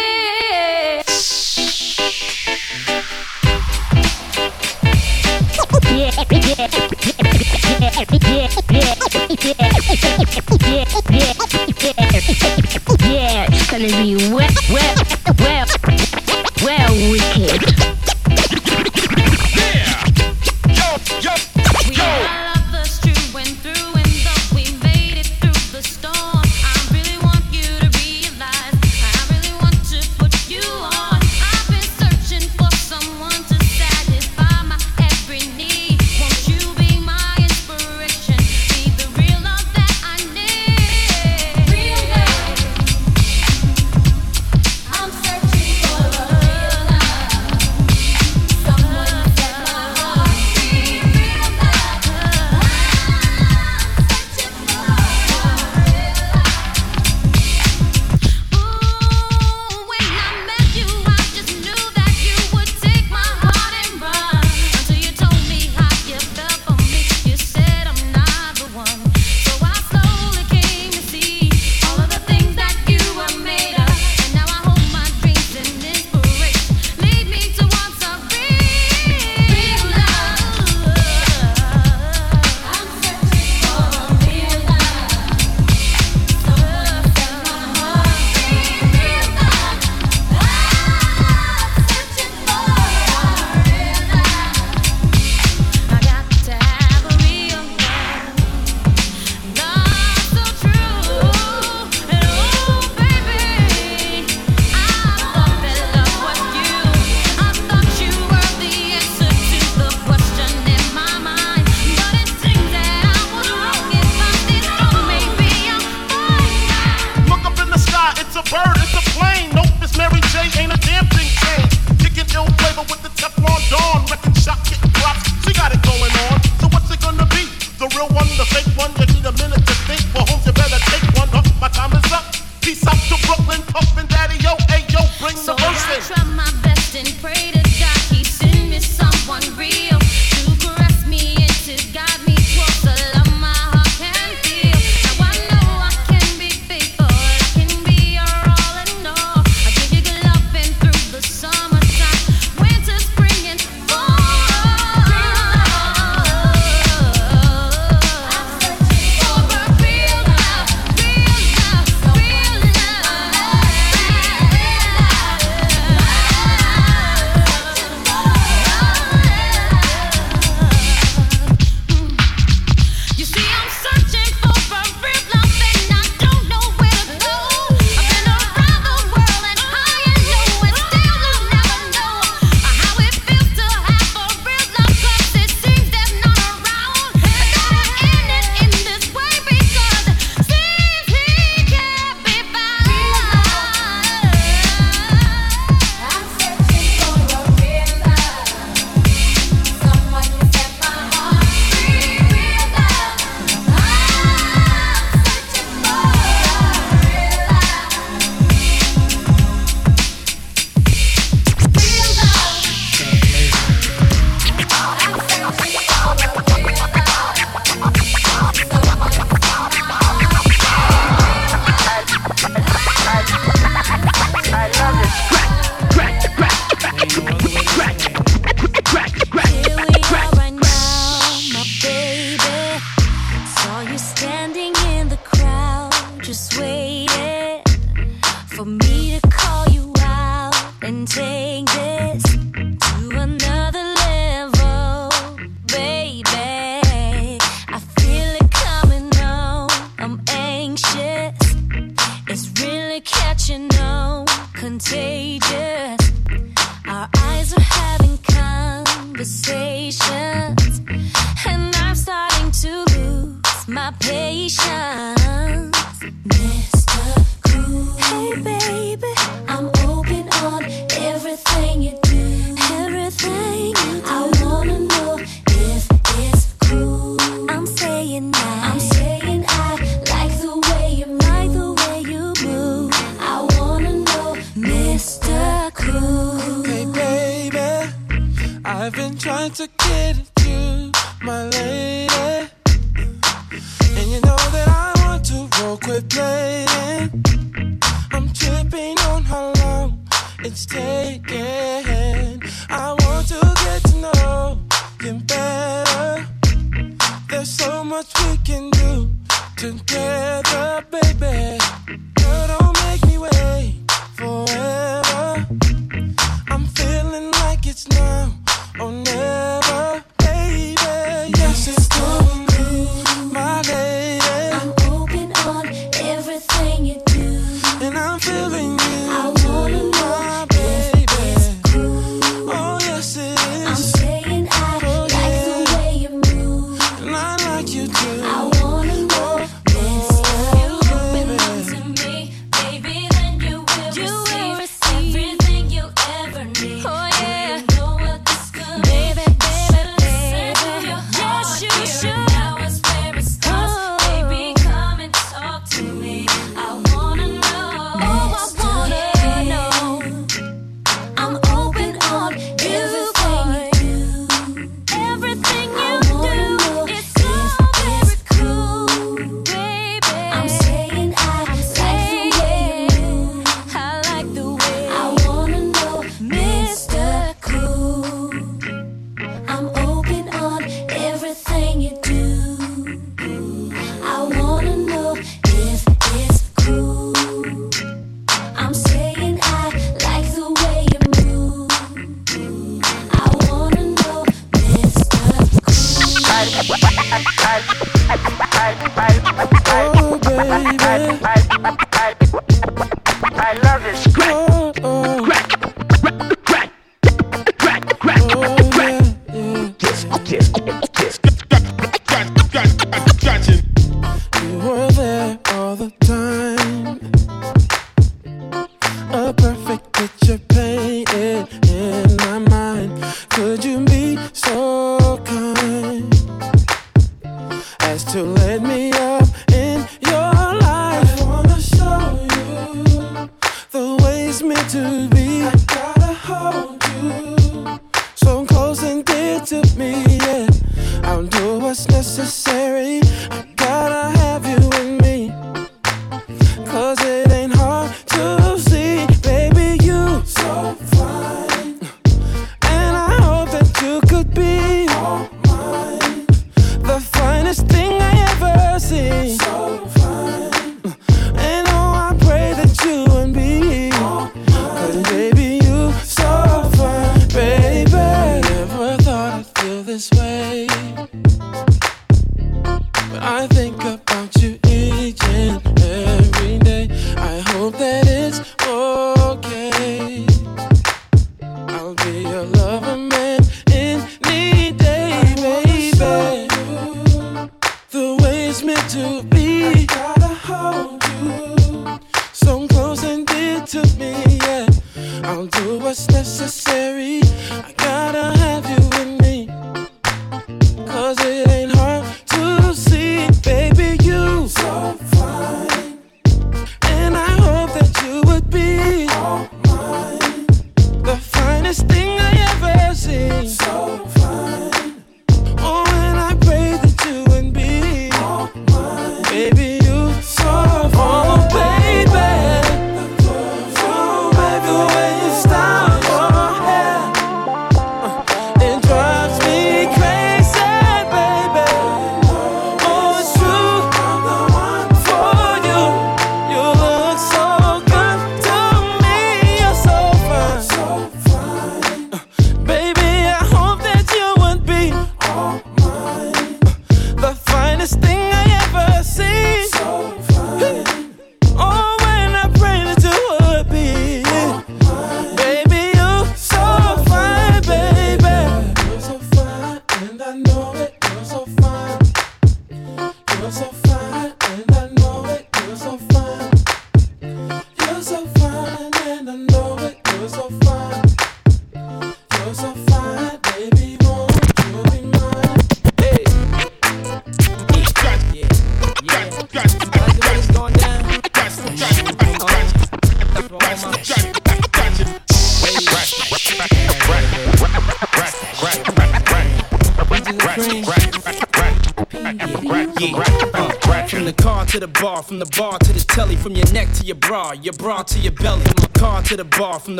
Yeah, it's gonna be well, well, well, well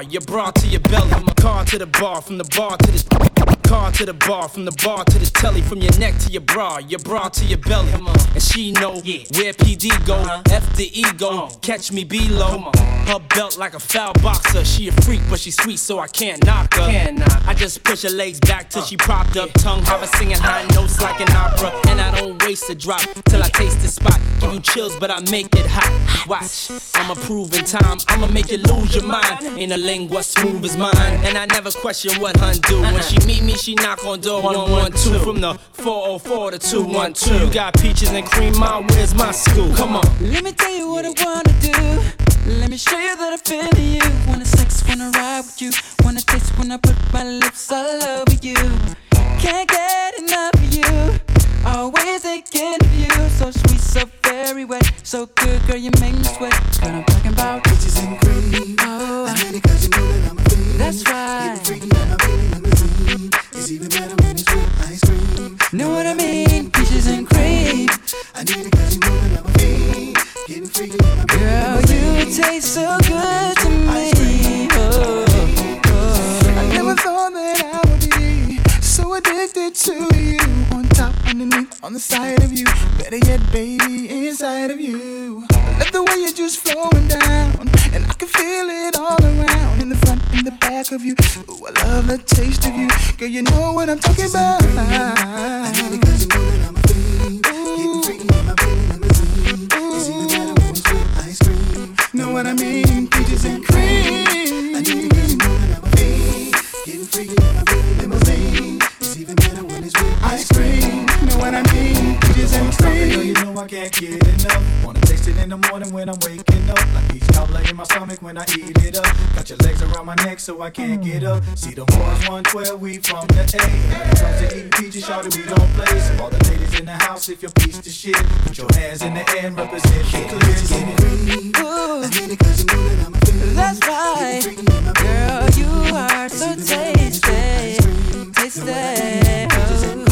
to your bra, to your belly. The car to the bar, from the bar to car to the bar, from the bar to the telly, from your neck to your bra, your bra to your belly. And she know where PD go, F the ego, catch me below. Her belt like a foul boxer. She a freak, but she sweet, so I can't knock her. I just push her legs back till she propped up, tongue have her singing high notes like an opera. And I don't waste a drop till I taste the spot. Give you chills, but I make it hot. Watch, I'ma prove in time, I'ma make you lose your mind. Ain't a lingua smooth as mine, and I never question what hun do. When she meet me, she knock on door 112 from the 404 to 212. You got peaches and cream, my where's my school? Come on. Let me tell you what I wanna do. Let me show you that I feel you. Wanna sex, wanna ride with you. Wanna taste when I put my lips all over you. Can't get enough of you. Always thinking of you. So sweet, so very wet. So good, girl, you make me sweat. What I'm talking about. Bitches and cream. Oh, cause you know that I'm a fiend. That's right. Even better when it's with ice cream. Know what I mean? Peaches and cream. I need it cause you I'm a fiend. Getting freaky in my Girl, you taste so good to me. Oh, oh, oh. I never thought that I would be so addicted to you. On top, underneath, on the side of you. Better yet, baby, inside of you. I love the way you're just flowing down. And I can feel it all around. In the front, in the back of you. Ooh, I love the taste of you. Girl, you know what I'm talking about. I need it you know that I'm a fiend. Getting freaky in my belly limousine. It's even better when it's with ice cream. Know what I mean? Peaches and cream. I need it cause you know that I'm a fiend. Getting freaky in my belly what I mean? Peaches and Girl, you cream. know I can't get enough. Wanna taste it in the morning when I'm waking up. Like peach cobbler in my stomach when I eat it up. Got your legs around my neck so I can't get up. See the boys 112, we from the A. When it comes to eating peaches, shawty, we don't play. So all the ladies in the house, if you're piece of shit, put your hands in the air and represent the clear. That's right. Girl, you are so tasty. Tasty. Oh,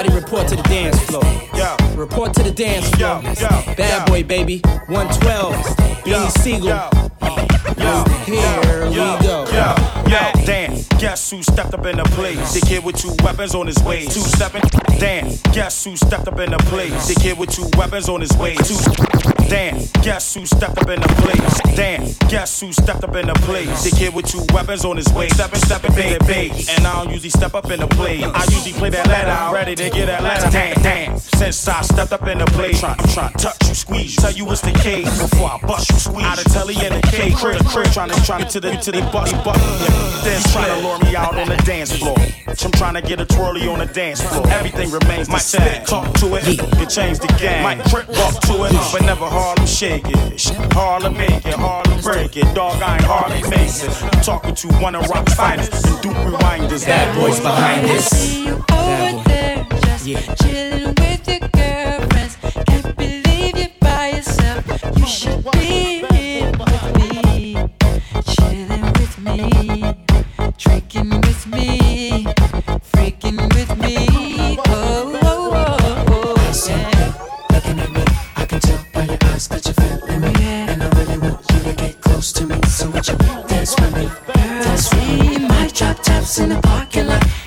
Everybody report to the dance floor. Yeah. Report to the dance floor. Yeah, yeah, Bad boy, baby. 112. Beanie Sigel. Here we go. Yo, damn, guess who stepped up in the place? The kid with two weapons on his way. Two stepping, damn, guess who stepped up in the place? The kid with two weapons on his way. Two, damn, guess who stepped up in the place? Damn, guess who stepped up in the place? The kid with two weapons on his way. Stepping, stepping, big bass. And I don't usually step up in the place. I usually play that letter. I'm ready to get that letter. Damn, damn. Since I stepped up in the place, I'm trying to touch you, squeeze. you, Tell you it's the case before I bust you, squeeze. Out of telly and the cake, crib, crib, trying to, trying to the, to the bust. Yeah. Then trying to me out on the dance floor. I'm trying to get a twirly on the dance floor. Everything remains the same. Talk to it, you change the game. Might trip walk to it, but never Harlem shake it. Harlem make it, Harlem break it. Dog, I ain't hardly makes it. I'm talking to one of rock's finest and Duke rewinders. Bad boys behind this. Over there, just chilling with your girlfriends. Can't believe you're by yourself. You should be here with me, chilling with me, in the parking lot,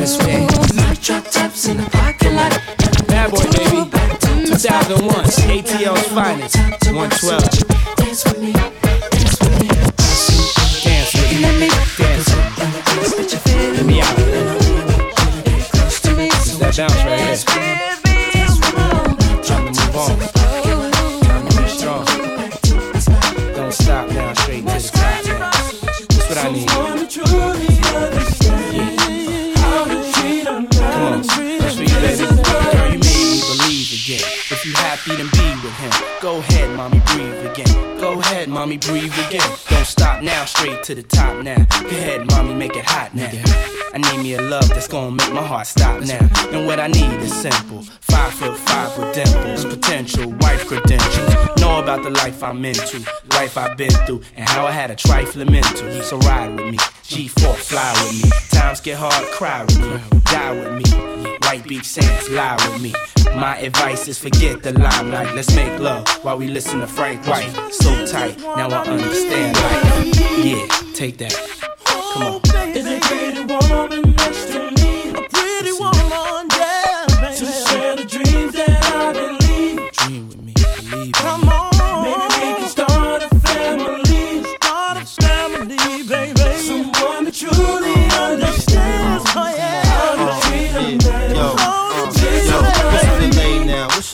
Dance. My drop tops in the parking lot. Bad boy, baby. 2001. ATL's finest. 112. Stop now. And what I need is simple. Five foot five with dimples, potential wife credentials. Know about the life I'm into, life I've been through, and how I had a trifling mental. So ride with me, G4, fly with me. Times get hard, cry with me, die with me. White Beach Saints, lie with me. My advice is forget the limelight. Let's make love while we listen to Frank White. So tight, now I understand life. Yeah, take that. Come on.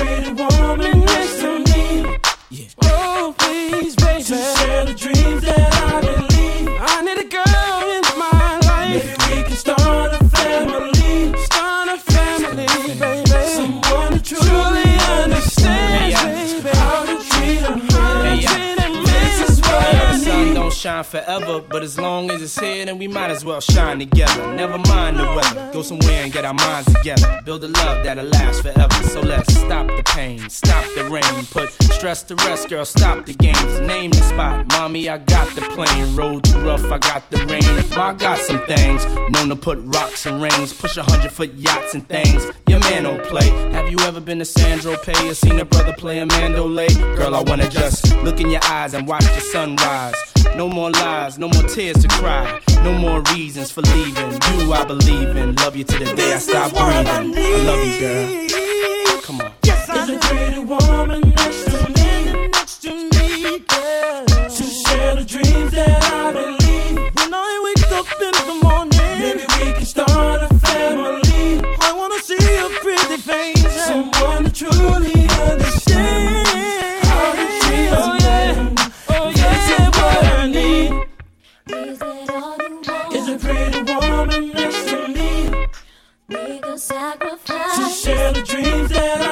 pretty woman shine forever, but as long as it's here, then we might as well shine together. Never mind the weather, go somewhere and get our minds together. Build a love that'll last forever. So let's stop the pain, stop the rain, put stress to rest, girl. Stop the games, name the spot. Mommy, I got the plane. Road too rough, I got the rain. I got some things, known to put rocks and rings, push a hundred foot yachts and things. Your man don't play. Have you ever been to Saint-Tropez or seen a brother play a mandolay? Girl, I wanna just look in your eyes and watch the sunrise. No more lies, no more tears to cry, no more reasons for leaving. You, I believe in. Love you to the day I stop breathing. I, I love you, girl. Come on. Yes, I There's a pretty woman next to me, next to me, girl. To share the dreams that I believe. When I wake up in the morning, maybe we can start a family. I wanna see a pretty face, someone to truly. the dreams that I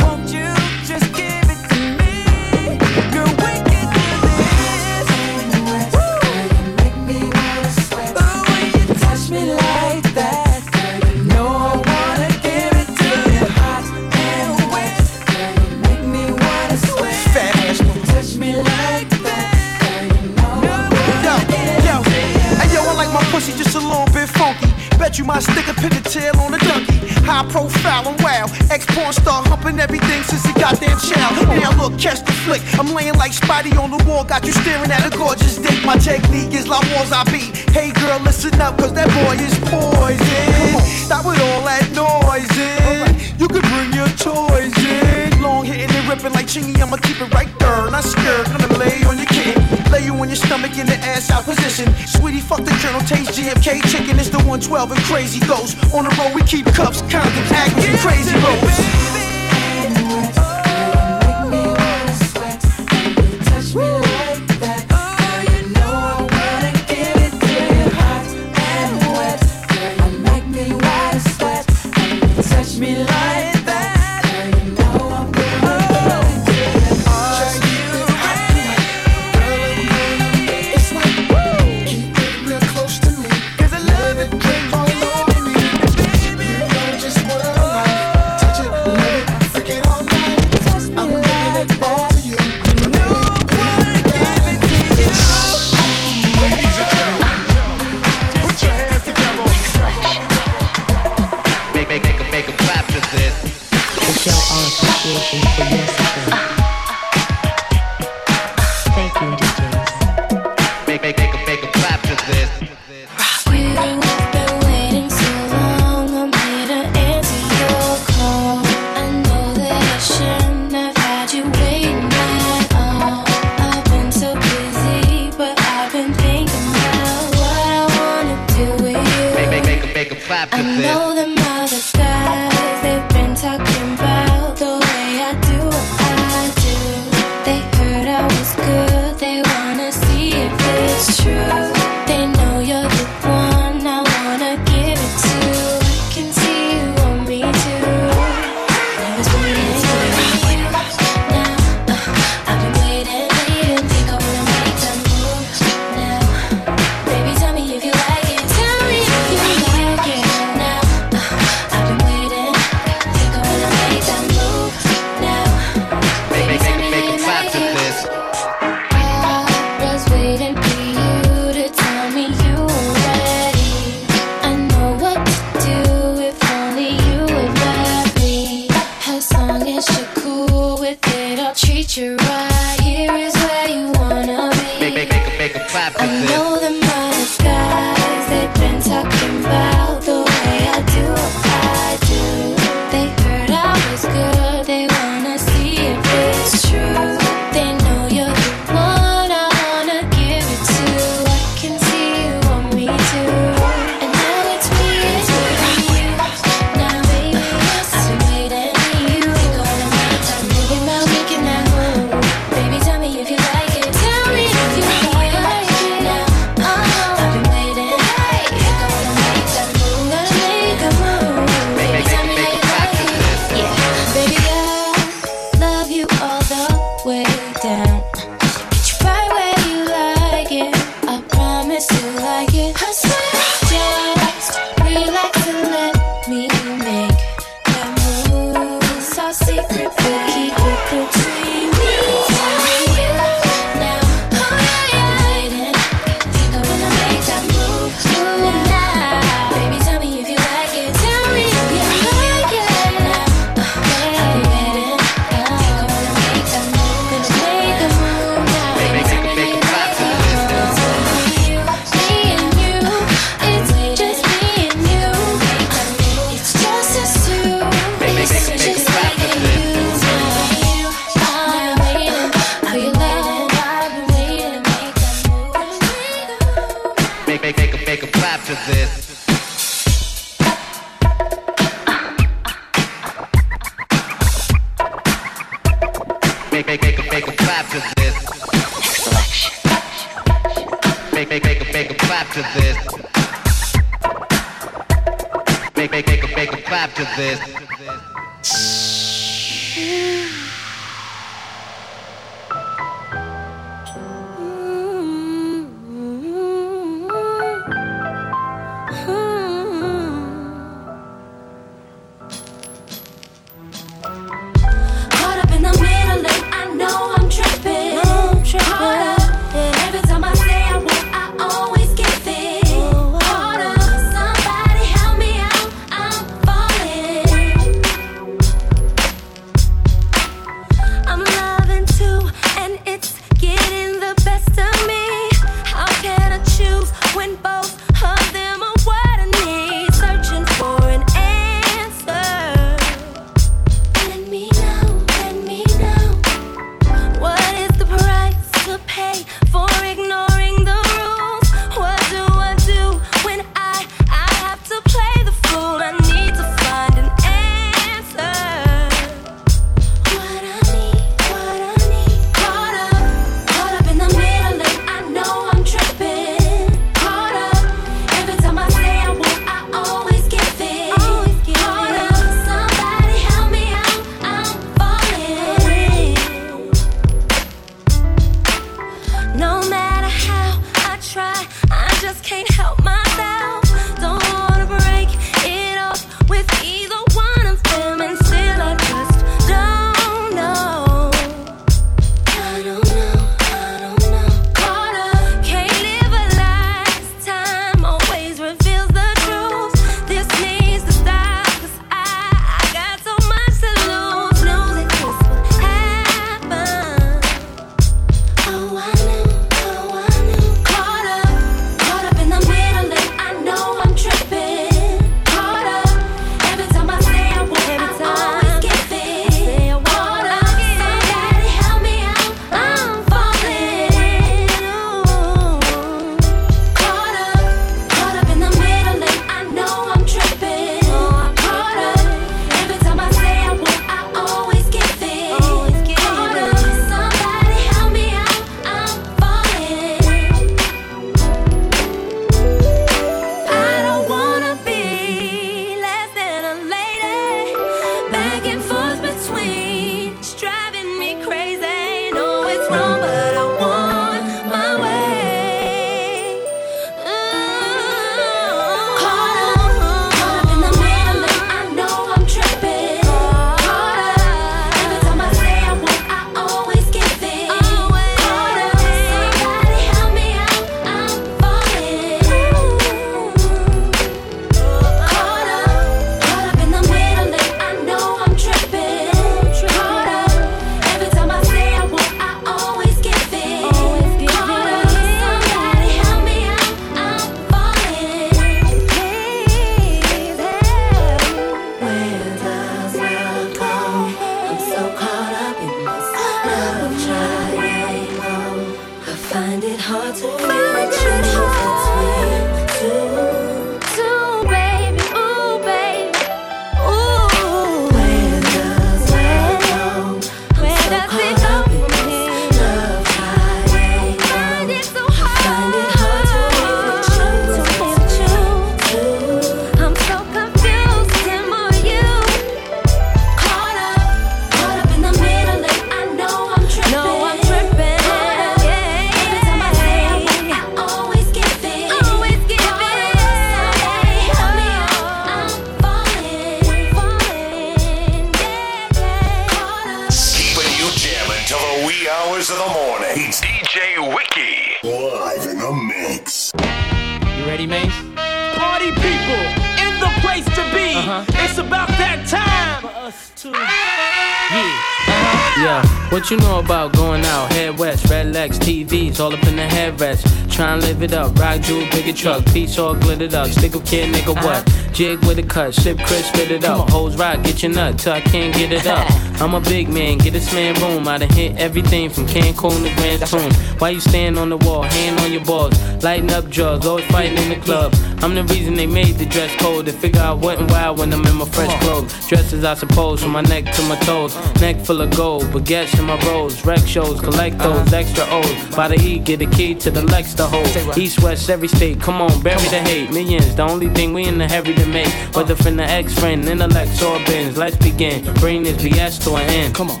piece all glittered up. Stick up kid, nigga, what? Jig with a cut, sip crisp, spit it up. Hoes rock, get your nut till I can't get it up. I'm a big man, get this man room. I done hit everything from Cancun to Grand Tune. Why you stand on the wall, hand on your balls, lighting up drugs, always fighting in the club. I'm the reason they made the dress code. To figure out what and why when I'm in my fresh clothes. Dresses, I suppose, from my neck to my toes. Neck full of gold, baguettes in my rolls. Rec shows, collect uh-huh. those extra O's. By the E, get the key to the Lex to hold. East, west, every state, come on, bury the hate. Millions, the only thing we in the heavy to make. Whether from the ex friend, intellect, or bins. Let's begin. Bring this BS to an end. Come on.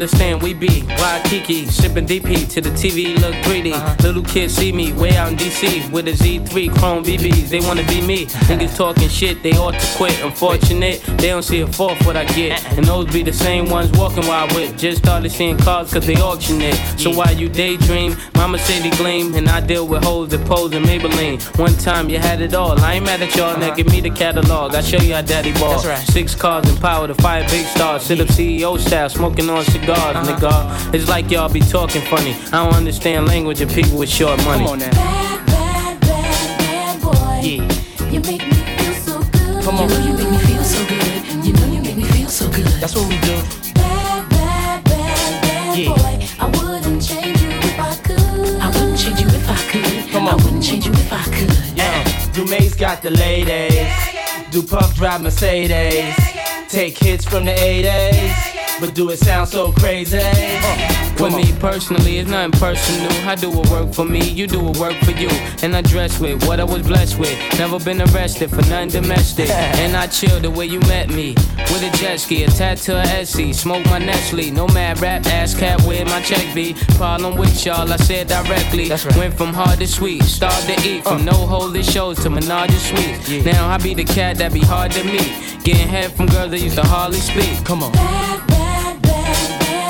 Understand, we be Waikiki, sipping DP to the TV look greedy. Uh-huh. Little kids see me way out in DC with a Z3 Chrome BBs. They wanna be me. Niggas talking shit, they ought to quit. Unfortunate, they don't see a fourth what I get. Uh-uh. And those be the same ones walking while I whip. Just started seeing cars cause they auction it. So while you daydream, mama say they gleam. And I deal with hoes that pose in Maybelline. One time you had it all. I ain't mad at y'all, now uh-huh. give me the catalog. I show you how daddy ball. That's right. Six cars and power to fire big stars. Sit up CEO style, smoking on cigars, uh-huh. nigga. It's like y'all be talking funny. I don't understand language of people with short money. Come on now. Bad, bad, bad, bad boy. You make me feel so good. Come You on. know you make me feel so good. You know you make me feel so good. That's what we do. Yeah. Do Mase got the ladies? Do Puff drive Mercedes? Take hits from the 80s? But do it sound so crazy? With me personally, it's nothing personal. I do what work for me, you do what work for you. And I dress with what I was blessed with. Never been arrested for nothing domestic. And I chill the way you met me. With a jet ski, a tattoo of Etsy. Smoke my Nestle. No mad rap, ass cat with my check be. Problem with y'all, I said directly. that's Went from hard to sweet, starved to eat. From uh. no holy shows to menage a suite. Now I be the cat that be hard to meet. Getting head from girls that used to hardly speak. Come on.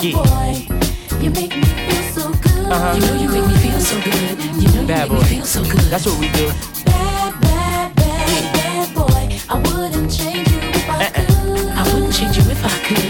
Good. Uh-huh. You know you make me feel so good. You know you Bad make boy. me feel so good. That's what we do. Bad, bad, bad, bad boy. I wouldn't change you if I could. I wouldn't change you if I could.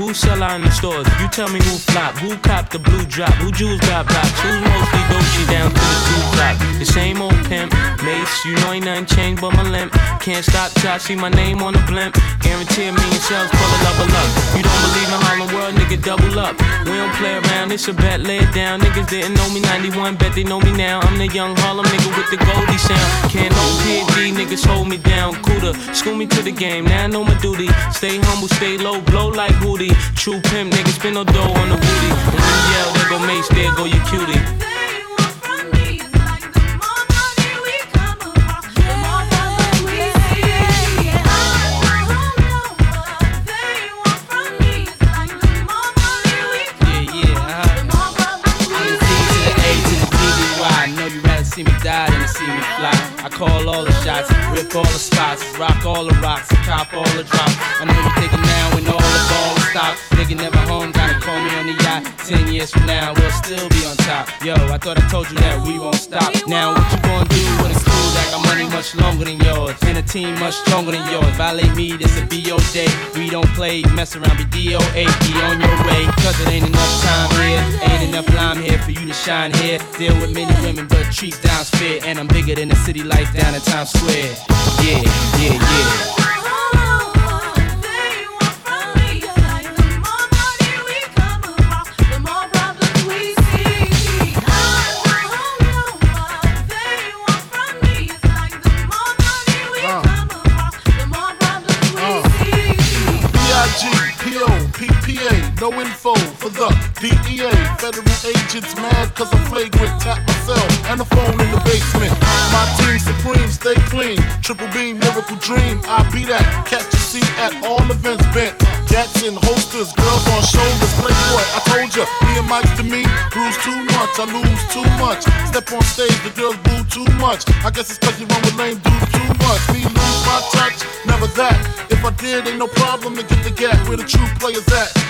Who sell out in the stores. You tell me who flop, who cop the blue drop, who jewels got blocks, who's mostly Dolce down to the two drop. The same old pimp, Mase, you know ain't nothing changed but my limp. Can't stop till I see my name on the blimp. Guarantee a million sales, pull a level up. You don't believe in Harlem World, nigga, double up. We don't play around, it's a bet, lay it down. Niggas didn't know me 91, bet they know me now. I'm the young Harlem nigga with the Goldie sound. Can't no PD, niggas hold me down. Cooler, school me to the game, now I know my duty. Stay humble, stay low, blow like Hootie. True pimp, niggas spin no dough on the booty. When you yell, there go Mase, there go your cutie. Yeah, yeah. I'm the D to the A to the D to the Y. I know you rather see me die than see me fly. I call all the shots, rip all the spots, rock all the rocks, cop all the drops. I know you thinking now when all the ball stop. Nigga never home, gotta call me on the yacht. Ten years from now, we'll still be on top. Yo, I thought I told you that we won't stop. Now what you gonna do when it's cool that got money much longer than yours? And a team much stronger than yours. Violate me, this a BO day. We don't play, mess around, be DOA. Be on your way, cause it ain't enough time here. Ain't enough lime here for you to shine here. Deal with many women, but treat down's fair. And I'm bigger than the city lights down in Times Square. Yeah, yeah, yeah. DEA. Federal agents mad cause I'm flagrant. Tap myself and the phone in the basement. My team supreme, stay clean. Triple beam, miracle dream. I be that. Catch a seat at all events bent. Gats in holsters, girls on shoulders. Playboy, I told ya, me and Mike's to me. Bruise too much, I lose too much. Step on stage, the girls boo too much. I guess it's cause you run with lame dudes too much. Me lose my touch, never that. If I did, ain't no problem to get the gap where the true players at.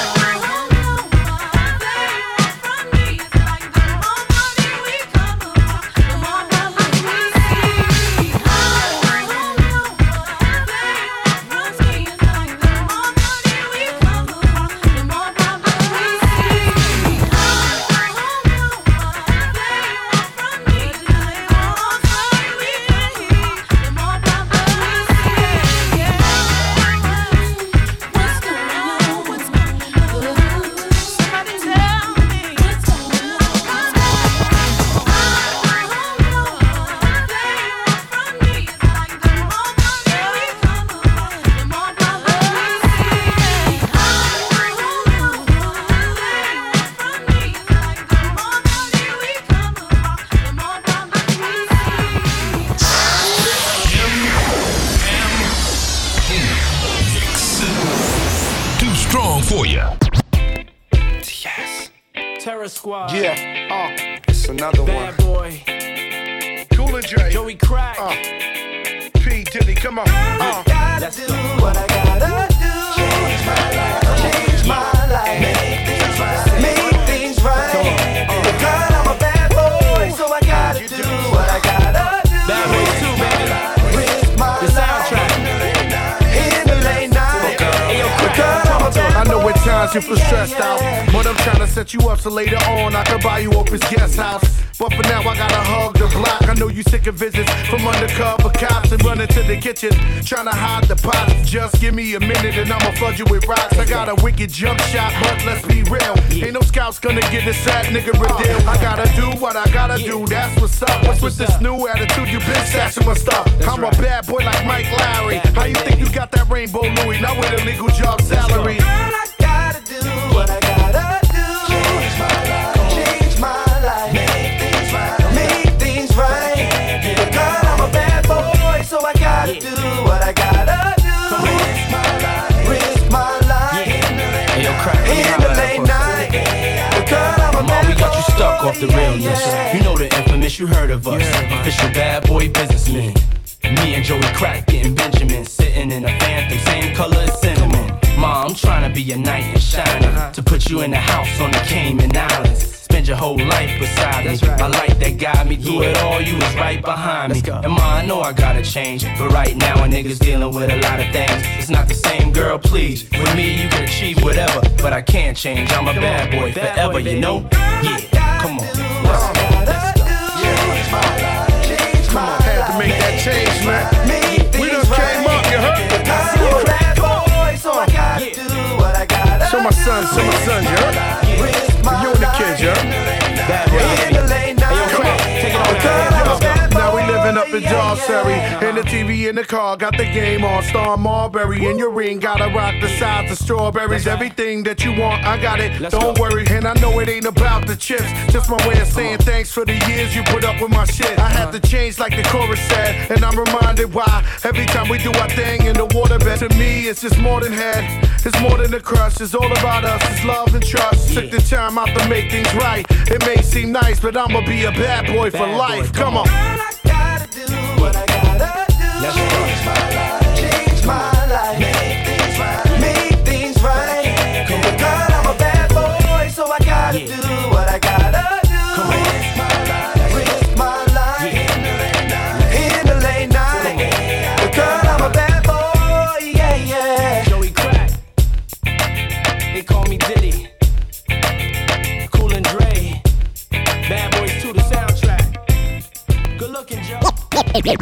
The strawberries. Everything that you want, I got it. Don't worry, and I know it ain't about the chips. Just my way of saying thanks for the years you put up with my shit. I had uh-huh. to change like the chorus said, and I'm reminded why. Every time we do our thing in the waterbed, to me it's just more than head. It's more than a crush. It's all about us. It's love and trust. Took the time out to make things right. It may seem nice, but I'ma be a bad boy for Bad boy, life. come Come on. what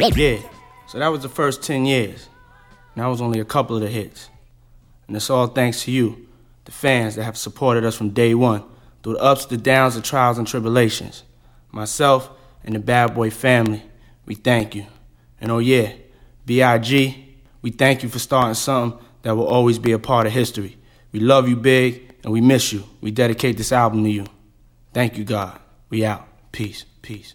Yeah. So that was the first 10 years. And that was only a couple of the hits. And it's all thanks to you, the fans that have supported us from day one, through the ups, the downs, the trials, and tribulations. Myself and the Bad Boy family, we thank you. And oh yeah, B.I.G., we thank you for starting something that will always be a part of history. We love you big, and we miss you. We dedicate this album to you. Thank you, God. We out. Peace. Peace.